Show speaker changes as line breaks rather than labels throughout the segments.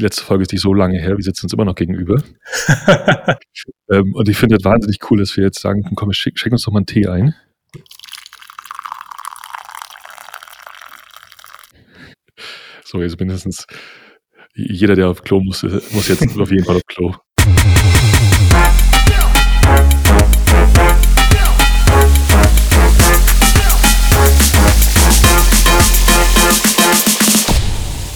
Die letzte Folge ist nicht so lange her, wir sitzen uns immer noch gegenüber. ähm, und ich finde es wahnsinnig cool, dass wir jetzt sagen, komm, schick, schick uns doch mal einen Tee ein. So, jetzt mindestens jeder, der auf Klo muss, muss jetzt auf jeden Fall auf Klo.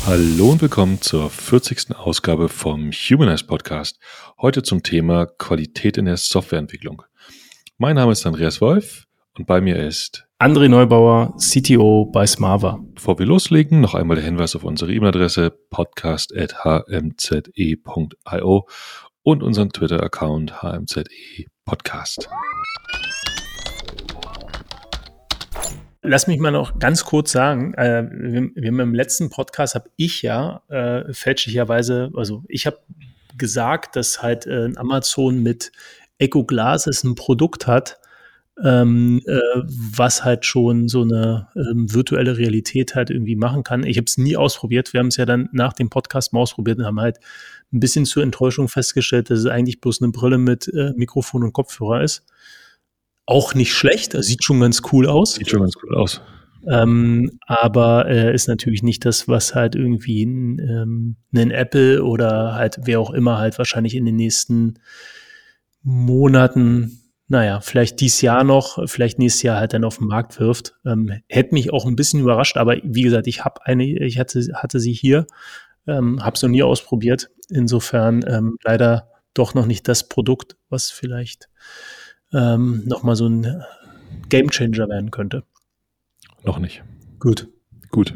Hallo und willkommen zur 40. Ausgabe vom Humanize Podcast. Heute zum Thema Qualität in der Softwareentwicklung. Mein Name ist Andreas Wolf und bei mir ist
André Neubauer, CTO bei Smava.
Bevor wir loslegen, noch einmal der Hinweis auf unsere E-Mail-Adresse podcast.hmze.io und unseren Twitter-Account hmze podcast.
Lass mich mal noch ganz kurz sagen, äh, wir, wir, haben im letzten Podcast habe ich ja äh, fälschlicherweise, also ich habe gesagt, dass halt äh, Amazon mit Echo Glasses ein Produkt hat, ähm, äh, was halt schon so eine ähm, virtuelle Realität halt irgendwie machen kann. Ich habe es nie ausprobiert. Wir haben es ja dann nach dem Podcast mal ausprobiert und haben halt ein bisschen zur Enttäuschung festgestellt, dass es eigentlich bloß eine Brille mit äh, Mikrofon und Kopfhörer ist auch nicht schlecht, das sieht schon ganz cool aus.
Sieht schon ganz cool aus.
Ähm, aber äh, ist natürlich nicht das, was halt irgendwie ein, ähm, ein Apple oder halt wer auch immer halt wahrscheinlich in den nächsten Monaten, naja, vielleicht dieses Jahr noch, vielleicht nächstes Jahr halt dann auf den Markt wirft. Ähm, hätte mich auch ein bisschen überrascht, aber wie gesagt, ich habe eine, ich hatte, hatte sie hier, ähm, habe es noch nie ausprobiert. Insofern ähm, leider doch noch nicht das Produkt, was vielleicht ähm, nochmal so ein Gamechanger werden könnte.
Noch nicht.
Gut.
Gut.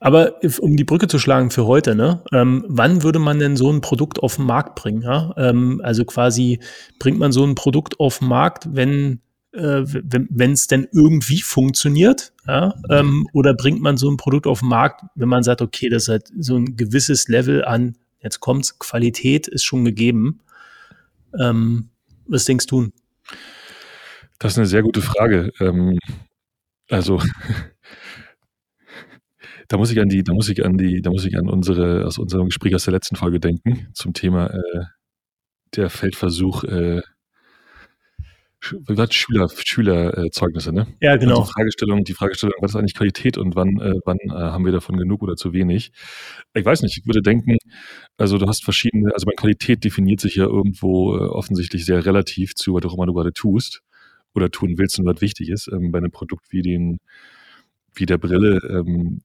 Aber um die Brücke zu schlagen für heute, ne? Ähm, wann würde man denn so ein Produkt auf den Markt bringen? Ja? Ähm, also quasi bringt man so ein Produkt auf den Markt, wenn äh, wenn es denn irgendwie funktioniert, ja? Ähm, oder bringt man so ein Produkt auf den Markt, wenn man sagt, okay, das hat so ein gewisses Level an, jetzt kommt's, Qualität ist schon gegeben. Ähm, was denkst du?
Das ist eine sehr gute Frage. Ähm, also da muss ich an die, da muss ich an die, da muss ich an unsere, aus unserem Gespräch aus der letzten Folge denken zum Thema äh, der Feldversuch äh, Schüler, Schülerzeugnisse, ne?
Ja, genau. Also
die Fragestellung, die Fragestellung, was ist eigentlich Qualität und wann, äh, wann äh, haben wir davon genug oder zu wenig? Ich weiß nicht, ich würde denken, also du hast verschiedene, also bei Qualität definiert sich ja irgendwo äh, offensichtlich sehr relativ zu, was auch immer du gerade tust oder tun willst und was wichtig ist. Ähm, bei einem Produkt wie den, wie der Brille, ähm,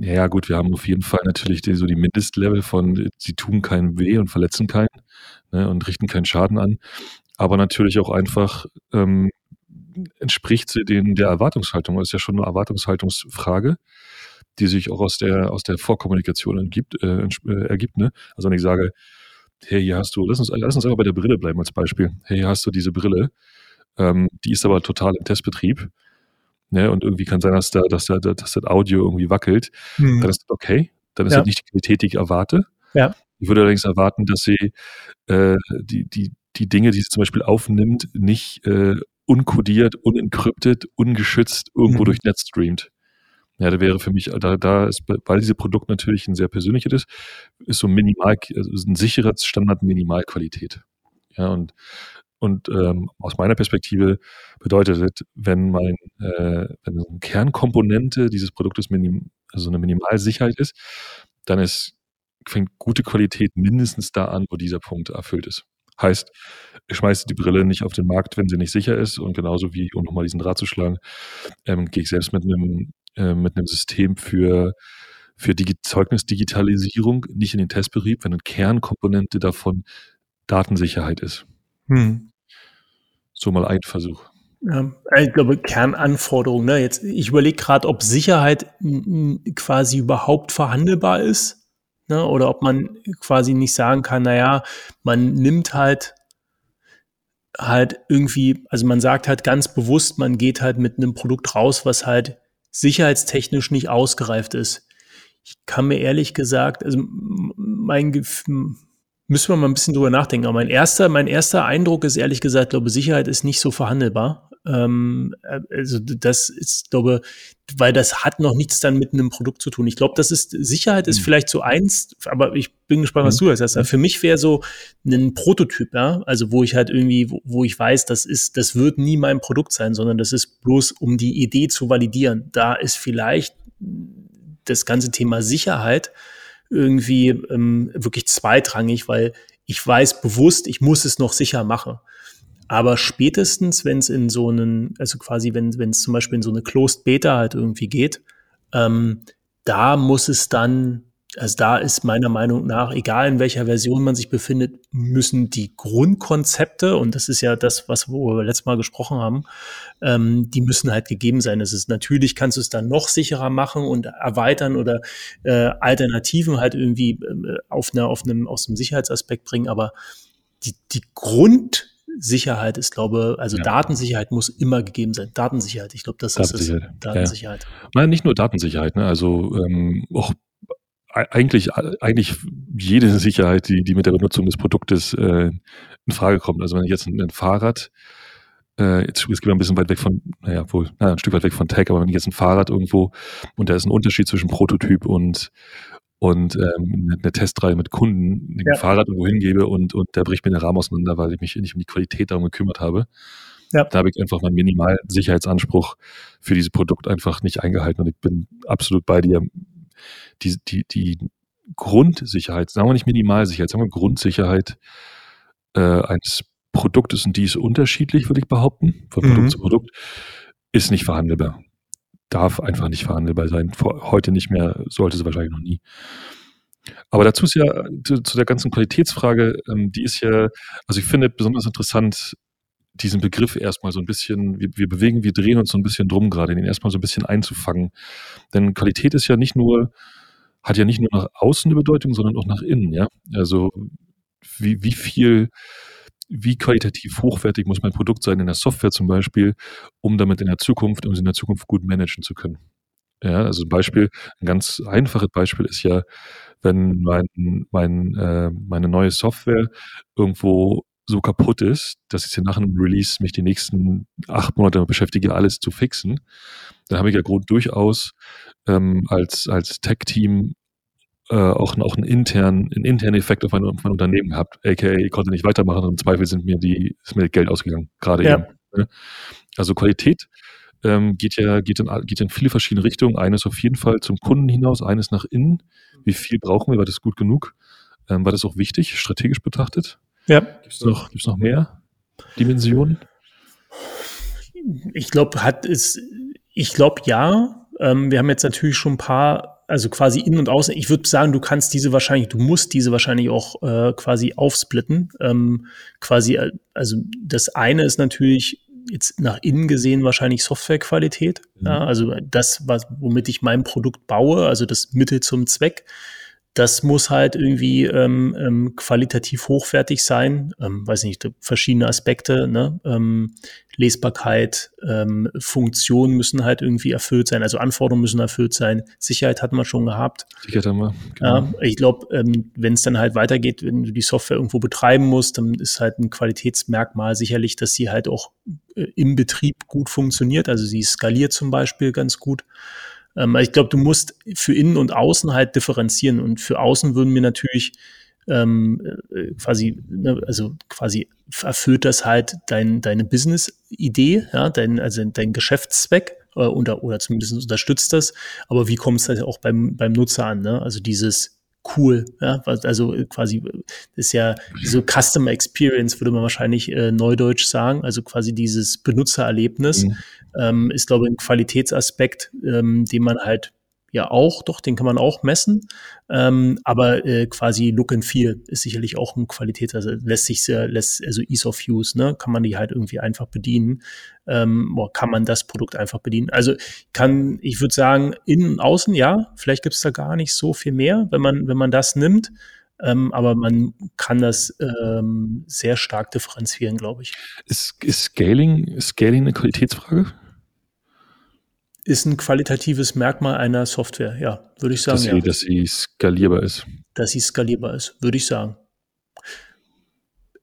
ja gut, wir haben auf jeden Fall natürlich die, so die Mindestlevel von, sie tun keinen weh und verletzen keinen ne, und richten keinen Schaden an. Aber natürlich auch einfach ähm, entspricht sie den, der Erwartungshaltung. Das ist ja schon eine Erwartungshaltungsfrage, die sich auch aus der, aus der Vorkommunikation entgibt, äh, äh, ergibt. Ne? Also wenn ich sage, hey, hier hast du, lass uns, lass uns einfach bei der Brille bleiben als Beispiel. Hey, hier hast du diese Brille ähm, die ist aber total im Testbetrieb. Ne? Und irgendwie kann sein, dass, da, dass, da, dass das Audio irgendwie wackelt. Mhm. Dann ist das okay. Dann ist ja. das nicht die Qualität, die ich erwarte.
Ja.
Ich würde allerdings erwarten, dass sie äh, die, die, die Dinge, die sie zum Beispiel aufnimmt, nicht äh, unkodiert, unencryptet, ungeschützt irgendwo mhm. durch Netz streamt. Ja, da wäre für mich, da, da ist, weil diese Produkt natürlich ein sehr persönliches ist, ist so minimal, also ein sicherer Standard Minimalqualität. Ja, und und ähm, aus meiner Perspektive bedeutet es, wenn mein, äh, wenn eine Kernkomponente dieses Produktes minim, also eine Minimalsicherheit ist, dann ist, fängt gute Qualität mindestens da an, wo dieser Punkt erfüllt ist. Heißt, ich schmeiße die Brille nicht auf den Markt, wenn sie nicht sicher ist. Und genauso wie, um nochmal diesen Draht zu schlagen, ähm, gehe ich selbst mit einem, äh, mit einem System für, für Digi Zeugnisdigitalisierung nicht in den Testbetrieb, wenn eine Kernkomponente davon Datensicherheit ist. Hm. So mal ein Versuch.
Ja, ich glaube, Kernanforderung. Ne? Jetzt, ich überlege gerade, ob Sicherheit quasi überhaupt verhandelbar ist. Ne? Oder ob man quasi nicht sagen kann, naja, man nimmt halt halt irgendwie, also man sagt halt ganz bewusst, man geht halt mit einem Produkt raus, was halt sicherheitstechnisch nicht ausgereift ist. Ich kann mir ehrlich gesagt, also mein Gefühl, Müssen wir mal ein bisschen drüber nachdenken. Aber mein erster, mein erster Eindruck ist ehrlich gesagt, glaube Sicherheit ist nicht so verhandelbar. Ähm, äh, also das ist, glaube, weil das hat noch nichts dann mit einem Produkt zu tun. Ich glaube, das ist Sicherheit ist mhm. vielleicht so eins, aber ich bin gespannt, was mhm. du sagst. Also für mich wäre so ein Prototyp, ja, also wo ich halt irgendwie, wo, wo ich weiß, das ist, das wird nie mein Produkt sein, sondern das ist bloß, um die Idee zu validieren. Da ist vielleicht das ganze Thema Sicherheit irgendwie ähm, wirklich zweitrangig, weil ich weiß bewusst, ich muss es noch sicher machen. Aber spätestens, wenn es in so einen, also quasi, wenn es zum Beispiel in so eine Closed Beta halt irgendwie geht, ähm, da muss es dann, also da ist meiner Meinung nach, egal in welcher Version man sich befindet, müssen die Grundkonzepte, und das ist ja das, was wir letztes Mal gesprochen haben, ähm, die müssen halt gegeben sein. Es ist natürlich, kannst du es dann noch sicherer machen und erweitern oder äh, Alternativen halt irgendwie äh, auf, einer, auf einem, aus dem Sicherheitsaspekt bringen, aber die, die Grund, Sicherheit ist, glaube also ja. Datensicherheit muss immer gegeben sein. Datensicherheit, ich glaube, das ist es.
Datensicherheit. Ja. Nein, nicht nur Datensicherheit, ne? also ähm, auch eigentlich, eigentlich jede Sicherheit, die, die mit der Benutzung des Produktes äh, in Frage kommt. Also wenn ich jetzt ein, ein Fahrrad, äh, jetzt, jetzt gehen wir ein bisschen weit weg von, naja, wohl, naja, ein Stück weit weg von Tech, aber wenn ich jetzt ein Fahrrad irgendwo und da ist ein Unterschied zwischen Prototyp und und ähm, eine Testreihe mit Kunden ein ja. Fahrrad irgendwo hingebe und, und der bricht mir den Rahmen auseinander, weil ich mich nicht um die Qualität darum gekümmert habe. Ja. Da habe ich einfach meinen minimalen Sicherheitsanspruch für dieses Produkt einfach nicht eingehalten und ich bin absolut bei dir. Die, die, die Grundsicherheit, sagen wir nicht Minimalsicherheit, sagen wir Grundsicherheit äh, eines Produktes und die ist unterschiedlich, würde ich behaupten, von Produkt mhm. zu Produkt, ist nicht verhandelbar darf einfach nicht verhandelbar sein. Heute nicht mehr, sollte sie wahrscheinlich noch nie. Aber dazu ist ja zu, zu der ganzen Qualitätsfrage, ähm, die ist ja, also ich finde besonders interessant, diesen Begriff erstmal so ein bisschen, wir, wir bewegen, wir drehen uns so ein bisschen drum gerade, den erstmal so ein bisschen einzufangen. Denn Qualität ist ja nicht nur, hat ja nicht nur nach außen eine Bedeutung, sondern auch nach innen, ja. Also wie, wie viel wie qualitativ hochwertig muss mein Produkt sein in der Software zum Beispiel, um damit in der Zukunft, um es in der Zukunft gut managen zu können. Ja, also ein Beispiel, ein ganz einfaches Beispiel ist ja, wenn mein, mein, äh, meine neue Software irgendwo so kaputt ist, dass ich sie nach einem Release mich die nächsten acht Monate beschäftige, alles zu fixen, dann habe ich ja Grund durchaus ähm, als, als Tech-Team äh, auch, auch einen internen, einen internen Effekt auf mein, auf mein Unternehmen gehabt. AKA, ich konnte nicht weitermachen und im Zweifel sind mir die, ist mir Geld ausgegangen, gerade ja. eben. Ne? Also Qualität ähm, geht ja geht in, geht in viele verschiedene Richtungen. Eines auf jeden Fall zum Kunden hinaus, eines nach innen. Wie viel brauchen wir? War das gut genug? Ähm, war das auch wichtig, strategisch betrachtet?
Ja.
Gibt es noch, gibt's noch mehr Dimensionen?
Ich glaube, hat es, ich glaube ja. Ähm, wir haben jetzt natürlich schon ein paar also quasi innen und außen. Ich würde sagen, du kannst diese wahrscheinlich, du musst diese wahrscheinlich auch äh, quasi aufsplitten. Ähm, quasi, äh, also das eine ist natürlich jetzt nach innen gesehen wahrscheinlich Softwarequalität. Mhm. Ja, also das, was, womit ich mein Produkt baue, also das Mittel zum Zweck das muss halt irgendwie ähm, ähm, qualitativ hochwertig sein. Ähm, weiß nicht, verschiedene Aspekte, ne? ähm, Lesbarkeit, ähm, Funktionen müssen halt irgendwie erfüllt sein, also Anforderungen müssen erfüllt sein. Sicherheit hatten wir schon gehabt. Sicherheit haben wir. Genau. Ja, ich glaube, ähm, wenn es dann halt weitergeht, wenn du die Software irgendwo betreiben musst, dann ist halt ein Qualitätsmerkmal sicherlich, dass sie halt auch äh, im Betrieb gut funktioniert. Also sie skaliert zum Beispiel ganz gut. Ähm, ich glaube, du musst für innen und außen halt differenzieren und für außen würden mir natürlich ähm, äh, quasi, ne, also quasi erfüllt das halt dein, deine Business-Idee, ja, dein, also dein Geschäftszweck äh, oder, oder zumindest unterstützt das. Aber wie kommt es halt auch beim, beim Nutzer an? Ne? Also dieses cool, ja, also quasi ist ja so Customer Experience, würde man wahrscheinlich äh, neudeutsch sagen, also quasi dieses Benutzererlebnis, mhm ähm, ist, glaube ich, ein Qualitätsaspekt, ähm, den man halt ja auch, doch, den kann man auch messen. Ähm, aber äh, quasi Look and Feel ist sicherlich auch ein Qualität, also lässt sich sehr, lässt, also Ease of Use, ne, kann man die halt irgendwie einfach bedienen. Ähm, boah, kann man das Produkt einfach bedienen. Also kann, ich würde sagen, innen und außen, ja, vielleicht gibt es da gar nicht so viel mehr, wenn man, wenn man das nimmt. Ähm, aber man kann das ähm, sehr stark differenzieren, glaube ich.
Ist, ist Scaling, Scaling eine Qualitätsfrage?
Ist ein qualitatives Merkmal einer Software, ja, würde ich sagen.
Dass sie,
ja.
dass sie skalierbar ist.
Dass sie skalierbar ist, würde ich sagen.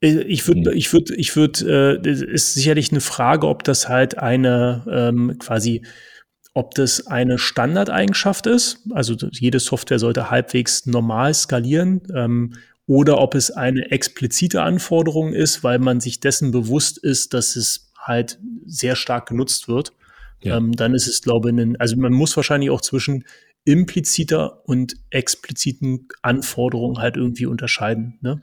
Äh, ich würde, ich würde, ich würde, äh, ist sicherlich eine Frage, ob das halt eine ähm, quasi, ob das eine Standardeigenschaft ist. Also jede Software sollte halbwegs normal skalieren. Ähm, oder ob es eine explizite Anforderung ist, weil man sich dessen bewusst ist, dass es halt sehr stark genutzt wird. Ja. Ähm, dann ist es, glaube ich, also man muss wahrscheinlich auch zwischen impliziter und expliziten Anforderungen halt irgendwie unterscheiden. Ne?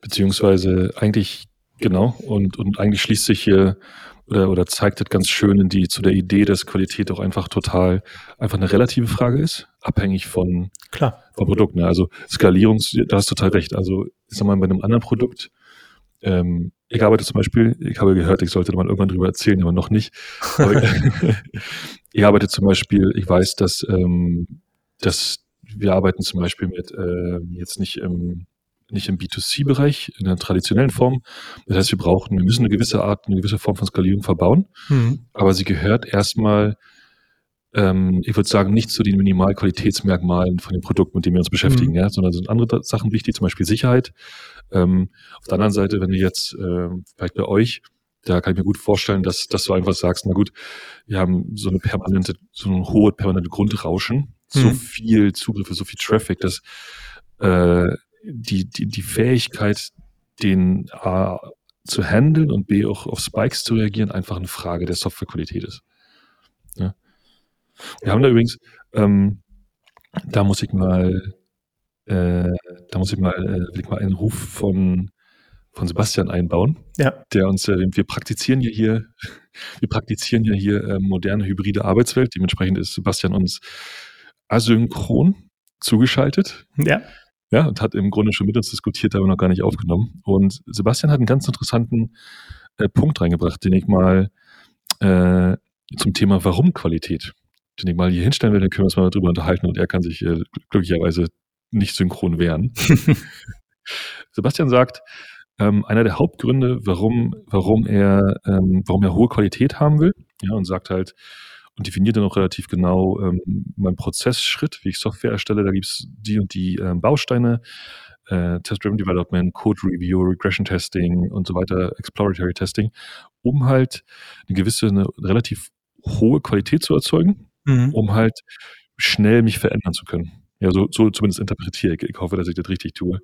Beziehungsweise eigentlich, genau, und, und eigentlich schließt sich hier oder, oder zeigt das ganz schön in die, zu der Idee, dass Qualität auch einfach total einfach eine relative Frage ist, abhängig von,
Klar.
von Produkten. Also Skalierung, da hast du total recht. Also, ich sag mal, bei einem anderen Produkt, ähm, ich arbeite zum Beispiel, ich habe gehört, ich sollte mal irgendwann drüber erzählen, aber noch nicht. Aber ich, arbeite zum Beispiel, ich weiß, dass, ähm, dass wir arbeiten zum Beispiel mit, äh, jetzt nicht im, nicht im B2C-Bereich, in der traditionellen Form. Das heißt, wir brauchen, wir müssen eine gewisse Art, eine gewisse Form von Skalierung verbauen. Mhm. Aber sie gehört erstmal, ähm, ich würde sagen, nicht zu den Minimalqualitätsmerkmalen von dem Produkt, mit dem wir uns beschäftigen, mhm. ja, sondern sind andere Sachen wichtig, zum Beispiel Sicherheit. Ähm, auf der anderen Seite, wenn wir jetzt äh, vielleicht bei euch, da kann ich mir gut vorstellen, dass, dass du einfach sagst, na gut, wir haben so eine permanente, so ein hohe permanente Grundrauschen, so viel Zugriffe, so viel Traffic, dass äh, die, die, die Fähigkeit, den A zu handeln und B auch auf Spikes zu reagieren, einfach eine Frage der Softwarequalität ist. Wir haben da übrigens, ähm, da muss ich mal, äh, da muss ich mal, äh, will ich mal einen Ruf von, von Sebastian einbauen,
ja.
der uns, äh, wir praktizieren ja hier, wir praktizieren ja hier äh, moderne hybride Arbeitswelt. Dementsprechend ist Sebastian uns asynchron zugeschaltet.
Ja.
Ja, und hat im Grunde schon mit uns diskutiert, aber noch gar nicht aufgenommen. Und Sebastian hat einen ganz interessanten äh, Punkt reingebracht, den ich mal äh, zum Thema Warum-Qualität, den ich mal hier hinstellen will, dann können wir uns mal darüber unterhalten und er kann sich äh, glücklicherweise nicht synchron wehren. Sebastian sagt, ähm, einer der Hauptgründe, warum, warum er, ähm, warum er hohe Qualität haben will, ja, und sagt halt, und definiert dann auch relativ genau ähm, meinen Prozessschritt, wie ich Software erstelle. Da gibt es die und die ähm, Bausteine, äh, Test-Driven Development, Code Review, Regression Testing und so weiter, Exploratory Testing, um halt eine gewisse, eine relativ hohe Qualität zu erzeugen, mhm. um halt schnell mich verändern zu können. Ja, so, so zumindest interpretiere ich. Ich hoffe, dass ich das richtig tue.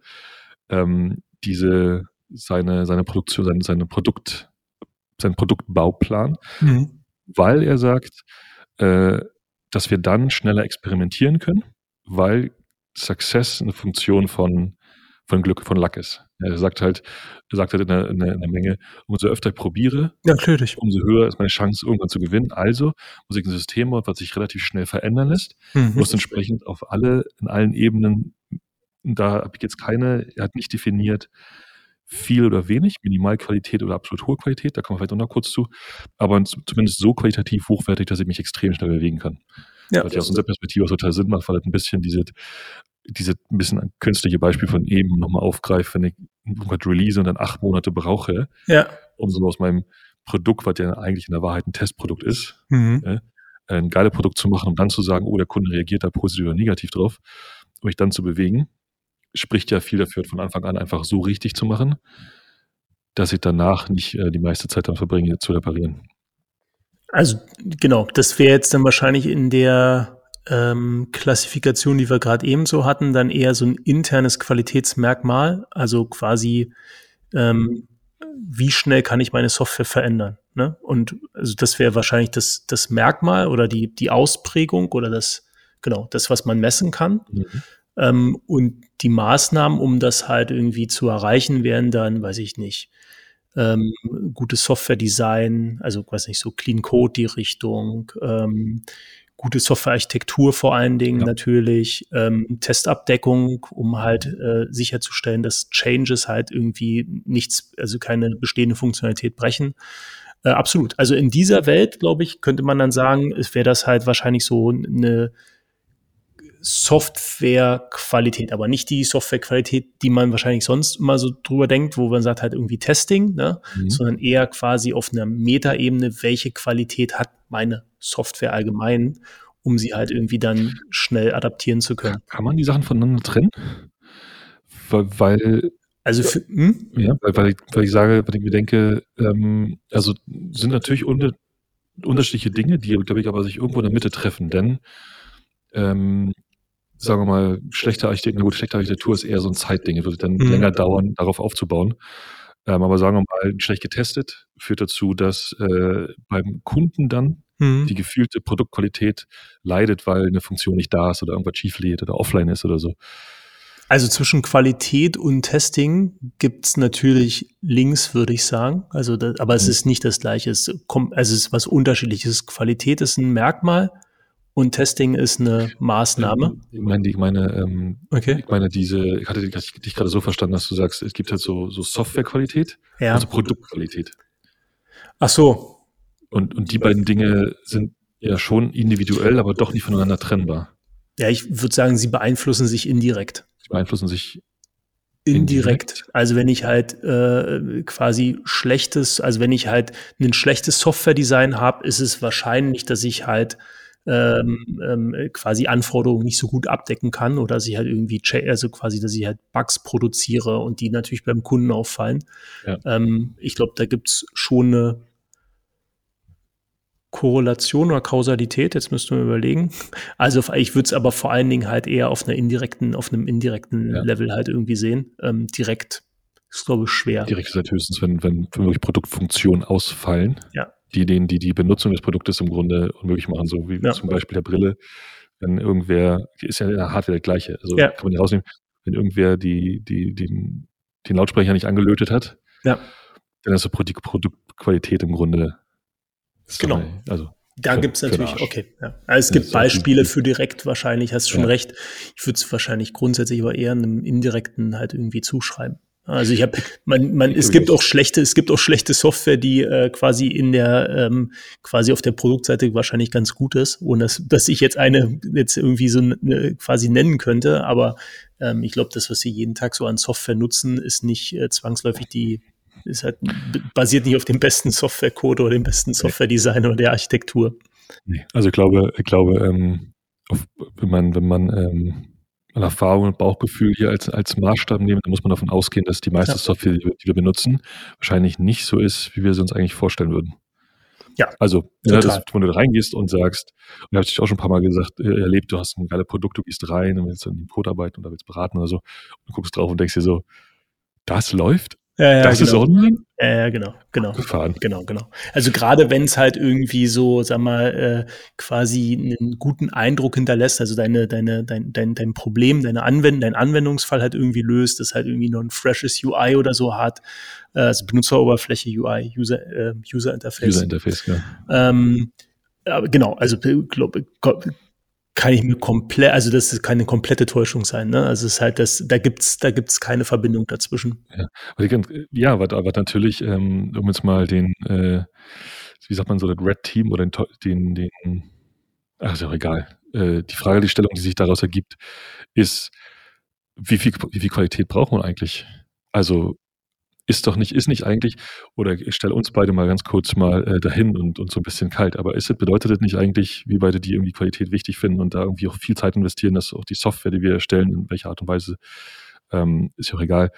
Ähm, diese, seine, seine Produktion, seine, seine Produkt, sein Produktbauplan, mhm weil er sagt, äh, dass wir dann schneller experimentieren können, weil Success eine Funktion von, von Glück, von Luck ist. Er sagt halt, er sagt halt in der, in Menge, umso öfter ich probiere,
ja,
umso höher ist meine Chance, irgendwann zu gewinnen. Also muss ich ein System bauen, was sich relativ schnell verändern lässt, mhm. muss entsprechend auf alle, in allen Ebenen, da habe ich jetzt keine, er hat nicht definiert, viel oder wenig, Minimalqualität oder absolut hohe Qualität, da kommen wir vielleicht auch noch kurz zu, aber zumindest so qualitativ hochwertig, dass ich mich extrem schnell bewegen kann. Ja. Was ja aus unserer Perspektive auch total Sinn macht, weil das ein bisschen diese, diese ein bisschen künstliche Beispiel von eben nochmal aufgreift, wenn ich irgendwas release und dann acht Monate brauche,
ja.
um so aus meinem Produkt, was ja eigentlich in der Wahrheit ein Testprodukt ist, mhm. äh, ein geiles Produkt zu machen und dann zu sagen, oh, der Kunde reagiert da positiv oder negativ drauf, um mich dann zu bewegen spricht ja viel dafür, von Anfang an einfach so richtig zu machen, dass ich danach nicht äh, die meiste Zeit dann verbringe, zu reparieren.
Also genau, das wäre jetzt dann wahrscheinlich in der ähm, Klassifikation, die wir gerade eben so hatten, dann eher so ein internes Qualitätsmerkmal, also quasi ähm, wie schnell kann ich meine Software verändern. Ne? Und also das wäre wahrscheinlich das, das Merkmal oder die, die Ausprägung oder das, genau, das, was man messen kann. Mhm. Ähm, und die Maßnahmen, um das halt irgendwie zu erreichen, wären dann, weiß ich nicht, ähm, gutes Software-Design, also weiß nicht, so Clean Code die Richtung, ähm, gute Softwarearchitektur vor allen Dingen ja. natürlich, ähm, Testabdeckung, um halt äh, sicherzustellen, dass Changes halt irgendwie nichts, also keine bestehende Funktionalität brechen. Äh, absolut. Also in dieser Welt, glaube ich, könnte man dann sagen, es wäre das halt wahrscheinlich so eine Softwarequalität, aber nicht die Softwarequalität, die man wahrscheinlich sonst immer so drüber denkt, wo man sagt halt irgendwie Testing, ne? Mhm. sondern eher quasi auf einer Metaebene, welche Qualität hat meine Software allgemein, um sie halt irgendwie dann schnell adaptieren zu können.
Kann man die Sachen voneinander trennen? Weil, weil
Also für, hm?
Ja, weil, weil, ich, weil ich sage, weil ich mir denke, ähm, also sind natürlich unter, unterschiedliche Dinge, die, glaube ich, aber sich irgendwo in der Mitte treffen, denn ähm, sagen wir mal, schlechte Architektur, gut, schlechte Architektur ist eher so ein Zeitding, wird dann mhm. länger dauern, darauf aufzubauen. Ähm, aber sagen wir mal, schlecht getestet führt dazu, dass äh, beim Kunden dann mhm. die gefühlte Produktqualität leidet, weil eine Funktion nicht da ist oder irgendwas schief lädt oder offline ist oder so.
Also zwischen Qualität und Testing gibt es natürlich Links, würde ich sagen. Also, das, aber es mhm. ist nicht das Gleiche. Es, kommt, also es ist was Unterschiedliches. Qualität ist ein Merkmal und Testing ist eine Maßnahme.
Ich meine, ich meine, ähm, okay. ich meine diese, ich hatte dich, dich gerade so verstanden, dass du sagst, es gibt halt so, so Softwarequalität, ja. also Produktqualität.
Ach so.
Und, und die beiden Dinge sind ja schon individuell, aber doch nicht voneinander trennbar.
Ja, ich würde sagen, sie beeinflussen sich indirekt.
Sie beeinflussen sich
indirekt. indirekt. Also wenn ich halt äh, quasi schlechtes, also wenn ich halt ein schlechtes Software-Design habe, ist es wahrscheinlich, dass ich halt ähm, ähm, quasi Anforderungen nicht so gut abdecken kann oder dass ich halt irgendwie, also quasi, dass ich halt Bugs produziere und die natürlich beim Kunden auffallen. Ja. Ähm, ich glaube, da gibt's schon eine Korrelation oder Kausalität, jetzt müssten wir überlegen. Also ich würde es aber vor allen Dingen halt eher auf einer indirekten, auf einem indirekten ja. Level halt irgendwie sehen. Ähm, direkt ist, glaube ich, schwer.
Direkt ist halt höchstens, wenn, wenn wirklich Produktfunktionen ausfallen.
Ja
die denen, die die Benutzung des Produktes im Grunde unmöglich machen, so wie ja. zum Beispiel der Brille. Wenn irgendwer, ist ja in der Hardware das gleiche, also ja. kann man die rausnehmen, wenn irgendwer die, die, den, den Lautsprecher nicht angelötet hat,
ja.
dann ist die Produktqualität im Grunde.
Genau. Also da gibt es natürlich, okay. Ja. Also es gibt Beispiele für direkt wahrscheinlich, hast du schon ja. recht. Ich würde es wahrscheinlich grundsätzlich aber eher einem indirekten halt irgendwie zuschreiben. Also ich habe, man, man, es gibt auch schlechte, es gibt auch schlechte Software, die äh, quasi in der, ähm, quasi auf der Produktseite wahrscheinlich ganz gut ist, ohne dass, dass ich jetzt eine jetzt irgendwie so eine, quasi nennen könnte. Aber ähm, ich glaube, das, was sie jeden Tag so an Software nutzen, ist nicht äh, zwangsläufig die, ist halt basiert nicht auf dem besten Softwarecode oder dem besten Softwaredesign oder der Architektur.
Nee, also ich glaube, ich glaube, ähm, auf, wenn man, wenn man ähm, Erfahrung und Bauchgefühl hier als, als Maßstab nehmen, dann muss man davon ausgehen, dass die meiste ja. Software, die wir, benutzen, wahrscheinlich nicht so ist, wie wir sie uns eigentlich vorstellen würden.
Ja.
Also, ja, das, wenn du da reingehst und sagst, und habe ich auch schon ein paar Mal gesagt, äh, erlebt, du hast ein geiles Produkt, du gehst rein und willst dann im Code arbeiten oder willst beraten oder so und guckst drauf und denkst dir so, das läuft?
Ja, ja,
das
genau.
ist online?
Ja, ja, genau, genau.
Gefahren.
Genau, genau. Also gerade wenn es halt irgendwie so, sag mal, äh, quasi einen guten Eindruck hinterlässt, also deine, deine, dein, dein, dein Problem, deine Anwendung, dein Anwendungsfall halt irgendwie löst, das halt irgendwie noch ein freshes UI oder so hat, äh, also Benutzeroberfläche UI, User, äh, User Interface.
User Interface, ja.
Ähm, aber genau, also glaub, kann ich mir komplett, also das ist keine komplette Täuschung sein, ne? Also es ist halt das, da gibt's, da gibt's keine Verbindung dazwischen.
Ja, ja aber, aber natürlich, ähm, um jetzt mal den, äh, wie sagt man so, das Red Team oder den, den, den ach, ist ja egal. Äh, die Frage, die Stellung, die sich daraus ergibt, ist, wie viel, wie viel Qualität braucht man eigentlich? Also ist doch nicht, ist nicht eigentlich, oder ich stelle uns beide mal ganz kurz mal äh, dahin und, und so ein bisschen kalt, aber ist bedeutet das nicht eigentlich, wie beide die irgendwie Qualität wichtig finden und da irgendwie auch viel Zeit investieren, dass auch die Software, die wir erstellen, in welcher Art und Weise, ähm, ist ja auch egal,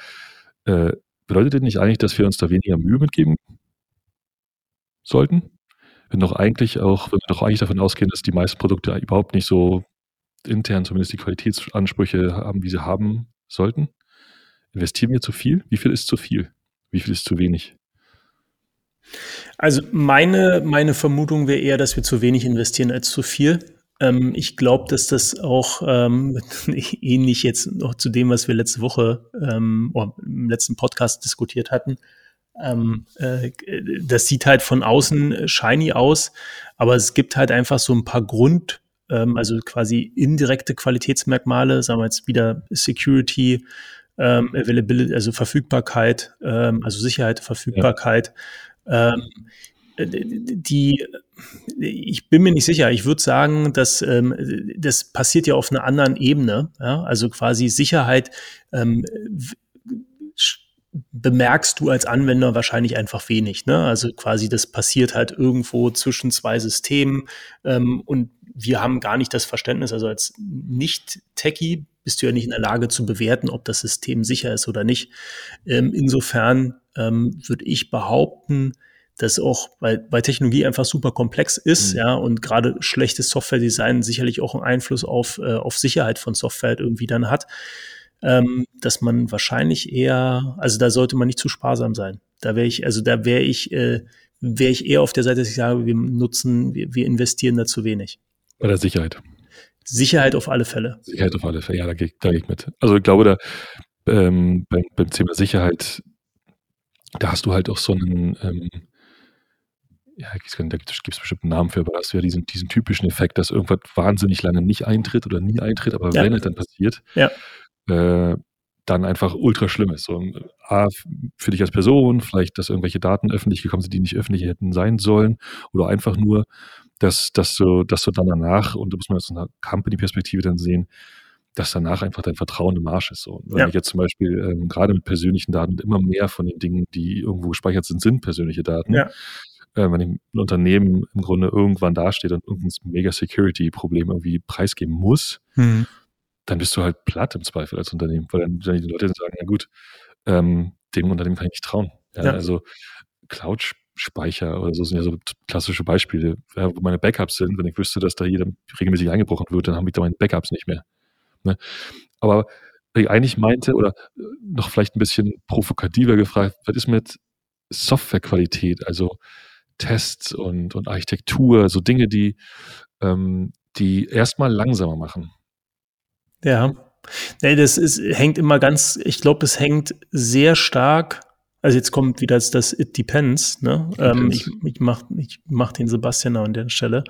äh, bedeutet das nicht eigentlich, dass wir uns da weniger Mühe mitgeben sollten? Wenn doch eigentlich auch, wenn wir doch eigentlich davon ausgehen, dass die meisten Produkte überhaupt nicht so intern zumindest die Qualitätsansprüche haben, wie sie haben sollten? Investieren wir zu viel? Wie viel ist zu viel? Wie viel ist zu wenig?
Also meine, meine Vermutung wäre eher, dass wir zu wenig investieren als zu viel. Ähm, ich glaube, dass das auch ähm, ähnlich jetzt noch zu dem, was wir letzte Woche ähm, im letzten Podcast diskutiert hatten. Ähm, äh, das sieht halt von außen shiny aus, aber es gibt halt einfach so ein paar Grund, ähm, also quasi indirekte Qualitätsmerkmale, sagen wir jetzt wieder Security, ähm, Availability, also Verfügbarkeit, ähm, also Sicherheit, Verfügbarkeit. Ja. Ähm, die, ich bin mir nicht sicher. Ich würde sagen, dass ähm, das passiert ja auf einer anderen Ebene. Ja? Also quasi Sicherheit ähm, bemerkst du als Anwender wahrscheinlich einfach wenig. Ne? Also quasi das passiert halt irgendwo zwischen zwei Systemen ähm, und wir haben gar nicht das Verständnis, also als Nicht-Techie bist du ja nicht in der Lage zu bewerten, ob das System sicher ist oder nicht. Ähm, insofern ähm, würde ich behaupten, dass auch, weil, weil Technologie einfach super komplex ist, mhm. ja, und gerade schlechtes Software-Design sicherlich auch einen Einfluss auf, äh, auf Sicherheit von Software halt irgendwie dann hat, ähm, dass man wahrscheinlich eher, also da sollte man nicht zu sparsam sein. Da wäre ich, also da wäre ich, äh, wäre ich eher auf der Seite, dass ich sage, wir nutzen, wir, wir investieren da zu wenig.
Bei der Sicherheit.
Sicherheit auf alle Fälle.
Sicherheit auf alle Fälle, ja, da gehe da geh ich mit. Also ich glaube, da ähm, beim, beim Thema Sicherheit, da hast du halt auch so einen, ähm, ja, da gibt es bestimmt einen Namen für, aber da hast du ja diesen, diesen typischen Effekt, dass irgendwas wahnsinnig lange nicht eintritt oder nie eintritt, aber ja. wenn es dann passiert,
ja.
äh, dann einfach ultra schlimm ist. So, A, für dich als Person, vielleicht, dass irgendwelche Daten öffentlich gekommen sind, die nicht öffentlich hätten sein sollen, oder einfach nur, dass, dass, du, dass du dann danach, und da muss man aus einer Company-Perspektive dann sehen, dass danach einfach dein Vertrauen im Arsch ist. So. Wenn ja. ich jetzt zum Beispiel ähm, gerade mit persönlichen Daten immer mehr von den Dingen, die irgendwo gespeichert sind, sind persönliche Daten.
Ja.
Äh, wenn ein Unternehmen im Grunde irgendwann dasteht und irgendein Mega-Security-Problem irgendwie preisgeben muss, mhm dann bist du halt platt im Zweifel als Unternehmen, weil dann, dann die Leute sagen, ja gut, ähm, dem Unternehmen kann ich nicht trauen. Ja. Also Cloud-Speicher oder so sind ja so klassische Beispiele, wo meine Backups sind. Wenn ich wüsste, dass da jeder regelmäßig eingebrochen wird, dann habe ich da meine Backups nicht mehr. Ne? Aber ich eigentlich meinte, oder äh, noch vielleicht ein bisschen provokativer gefragt, was ist mit Softwarequalität, also Tests und, und Architektur, so Dinge, die, ähm, die erstmal langsamer machen.
Ja. Nee, das ist, hängt immer ganz, ich glaube, es hängt sehr stark, also jetzt kommt wieder das, das It Depends, ne? Ähm, ich, ich mach, ich mach den Sebastian an der Stelle.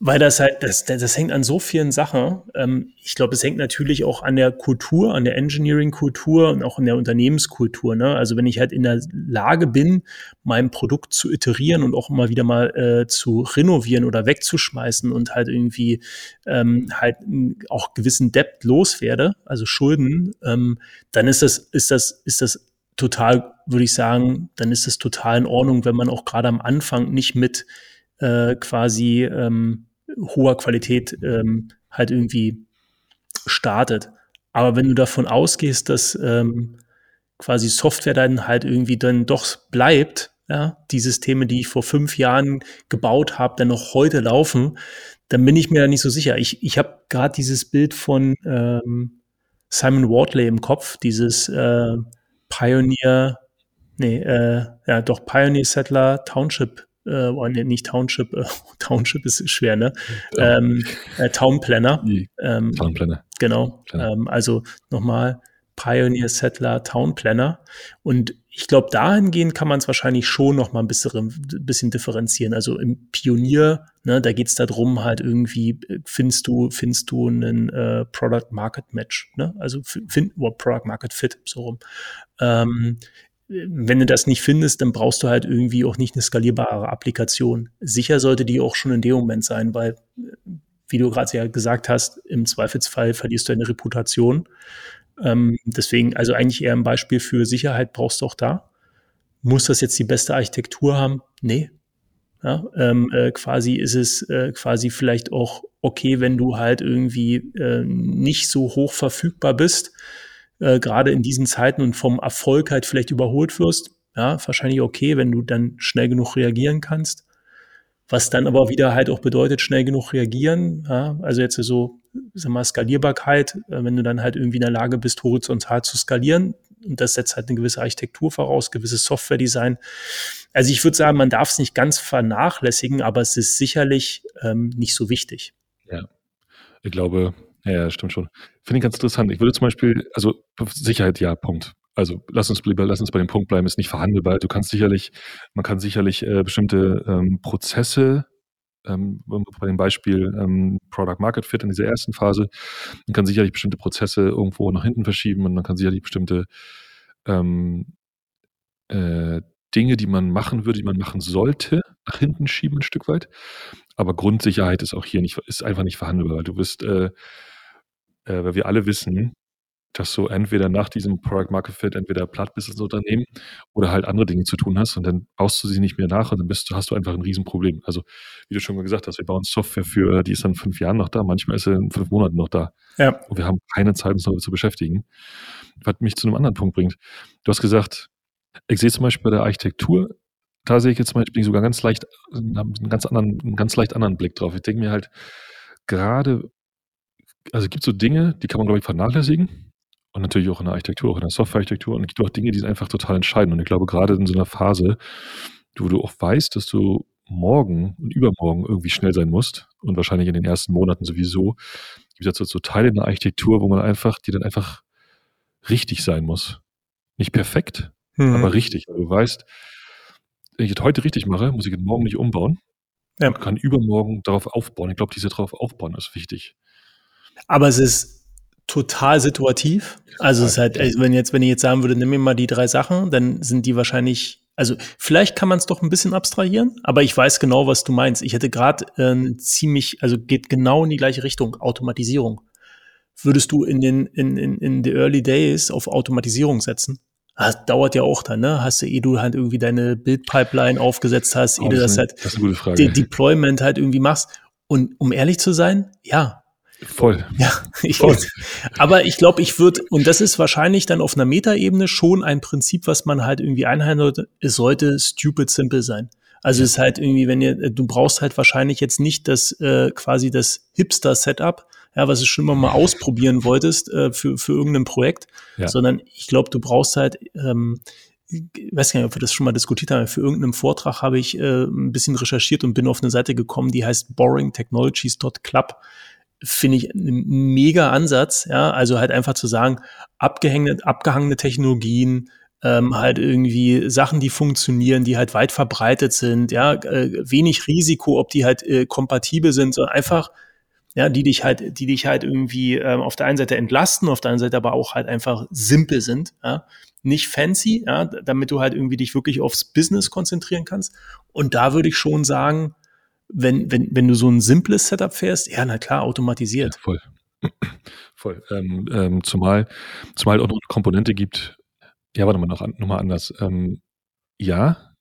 Weil das halt, das, das hängt an so vielen Sachen. Ähm, ich glaube, es hängt natürlich auch an der Kultur, an der Engineering-Kultur und auch an der Unternehmenskultur. Ne? Also wenn ich halt in der Lage bin, mein Produkt zu iterieren und auch immer wieder mal äh, zu renovieren oder wegzuschmeißen und halt irgendwie ähm, halt auch gewissen Debt loswerde, also Schulden, ähm, dann ist das, ist das, ist das total, würde ich sagen, dann ist das total in Ordnung, wenn man auch gerade am Anfang nicht mit äh, quasi ähm, hoher Qualität ähm, halt irgendwie startet. Aber wenn du davon ausgehst, dass ähm, quasi Software dann halt irgendwie dann doch bleibt, ja, die Systeme, die ich vor fünf Jahren gebaut habe, dann noch heute laufen, dann bin ich mir da nicht so sicher. Ich, ich habe gerade dieses Bild von ähm, Simon Wardley im Kopf, dieses äh, Pioneer, nee, äh, ja doch Pioneer Settler Township äh, oh, nee, nicht Township, äh, Township ist schwer, ne? Ja. Ähm, äh, Town Planner.
Ähm, Town Planner.
Genau. Ähm, also nochmal Pioneer Settler Town Planner. Und ich glaube, dahingehend kann man es wahrscheinlich schon noch mal ein bisschen, bisschen differenzieren. Also im Pionier, ne, da geht es darum, halt irgendwie, findest du, findest du einen äh, Product Market Match, ne? Also find, well, Product Market Fit, so rum. Ähm, wenn du das nicht findest, dann brauchst du halt irgendwie auch nicht eine skalierbare Applikation. Sicher sollte die auch schon in dem Moment sein, weil, wie du gerade ja gesagt hast, im Zweifelsfall verlierst du eine Reputation. Ähm, deswegen, also eigentlich eher ein Beispiel für Sicherheit brauchst du auch da. Muss das jetzt die beste Architektur haben? Nee. Ja, ähm, äh, quasi ist es äh, quasi vielleicht auch okay, wenn du halt irgendwie äh, nicht so hoch verfügbar bist äh, gerade in diesen Zeiten und vom Erfolg halt vielleicht überholt wirst. Ja, wahrscheinlich okay, wenn du dann schnell genug reagieren kannst. Was dann aber wieder halt auch bedeutet, schnell genug reagieren. Ja, also jetzt so, sag mal, Skalierbarkeit, äh, wenn du dann halt irgendwie in der Lage bist, horizontal zu skalieren. Und das setzt halt eine gewisse Architektur voraus, gewisses Software-Design. Also ich würde sagen, man darf es nicht ganz vernachlässigen, aber es ist sicherlich ähm, nicht so wichtig.
Ja, ich glaube, ja, stimmt schon. Finde ich ganz interessant. Ich würde zum Beispiel, also Sicherheit, ja, Punkt. Also lass uns, lass uns bei dem Punkt bleiben, ist nicht verhandelbar. Du kannst sicherlich, man kann sicherlich äh, bestimmte ähm, Prozesse, ähm, bei dem Beispiel ähm, Product Market Fit in dieser ersten Phase, man kann sicherlich bestimmte Prozesse irgendwo nach hinten verschieben und man kann sicherlich bestimmte ähm, äh, Dinge, die man machen würde, die man machen sollte, nach hinten schieben ein Stück weit. Aber Grundsicherheit ist auch hier nicht, ist einfach nicht verhandelbar. Du wirst äh, äh, weil wir alle wissen, dass du entweder nach diesem Product Market Fit entweder platt bist als Unternehmen oder halt andere Dinge zu tun hast und dann baust du sie nicht mehr nach und dann bist, hast du einfach ein Riesenproblem. Also, wie du schon mal gesagt hast, wir bauen Software für, die ist dann fünf Jahren noch da, manchmal ist sie in fünf Monaten noch da.
Ja.
Und wir haben keine Zeit, uns damit zu beschäftigen. Was mich zu einem anderen Punkt bringt. Du hast gesagt, ich sehe zum Beispiel bei der Architektur, da sehe ich jetzt zum Beispiel sogar ganz leicht, einen ganz anderen, einen ganz leicht anderen Blick drauf. Ich denke mir halt, gerade, also es gibt so Dinge, die kann man, glaube ich, vernachlässigen und natürlich auch in der Architektur, auch in der Softwarearchitektur. Und es gibt auch Dinge, die sind einfach total entscheidend. Und ich glaube, gerade in so einer Phase, wo du auch weißt, dass du morgen und übermorgen irgendwie schnell sein musst und wahrscheinlich in den ersten Monaten sowieso, gibt es so, so Teile in der Architektur, wo man einfach, die dann einfach richtig sein muss. Nicht perfekt, mhm. aber richtig. Weil du weißt, wenn ich es heute richtig mache, muss ich es morgen nicht umbauen. Ja. Und kann übermorgen darauf aufbauen. Ich glaube, diese darauf aufbauen ist wichtig.
Aber es ist total situativ. Also es ist halt, also wenn jetzt, wenn ich jetzt sagen würde, nimm mir mal die drei Sachen, dann sind die wahrscheinlich, also vielleicht kann man es doch ein bisschen abstrahieren, aber ich weiß genau, was du meinst. Ich hätte gerade äh, ziemlich, also geht genau in die gleiche Richtung, Automatisierung. Würdest du in den, in, in, in the early days auf Automatisierung setzen? Das dauert ja auch dann, ne? Hast du, eh du halt irgendwie deine Bildpipeline aufgesetzt hast,
oh, du das, halt das
De Deployment halt irgendwie machst. Und um ehrlich zu sein, ja,
Voll.
Ja, ich Voll. aber ich glaube, ich würde, und das ist wahrscheinlich dann auf einer Metaebene schon ein Prinzip, was man halt irgendwie einhalten sollte, es sollte stupid simple sein. Also ja. es ist halt irgendwie, wenn ihr, du brauchst halt wahrscheinlich jetzt nicht das äh, quasi das Hipster-Setup, ja, was du schon immer mal ausprobieren wolltest äh, für, für irgendein Projekt, ja. sondern ich glaube, du brauchst halt, ähm, ich weiß gar nicht, ob wir das schon mal diskutiert haben, für irgendeinen Vortrag habe ich äh, ein bisschen recherchiert und bin auf eine Seite gekommen, die heißt boringtechnologies.club finde ich ein mega Ansatz, ja, also halt einfach zu sagen, abgehängene, abgehangene Technologien, ähm, halt irgendwie Sachen, die funktionieren, die halt weit verbreitet sind, ja, äh, wenig Risiko, ob die halt äh, kompatibel sind, sondern einfach, ja, die dich halt, die dich halt irgendwie ähm, auf der einen Seite entlasten, auf der anderen Seite aber auch halt einfach simpel sind, ja, nicht fancy, ja, damit du halt irgendwie dich wirklich aufs Business konzentrieren kannst. Und da würde ich schon sagen, wenn, wenn, wenn du so ein simples Setup fährst, ja, na klar, automatisiert. Ja,
voll. voll. Ähm, ähm, zumal, zumal auch noch eine Komponente gibt, ja, warte mal, noch, noch mal anders. Ähm, ja,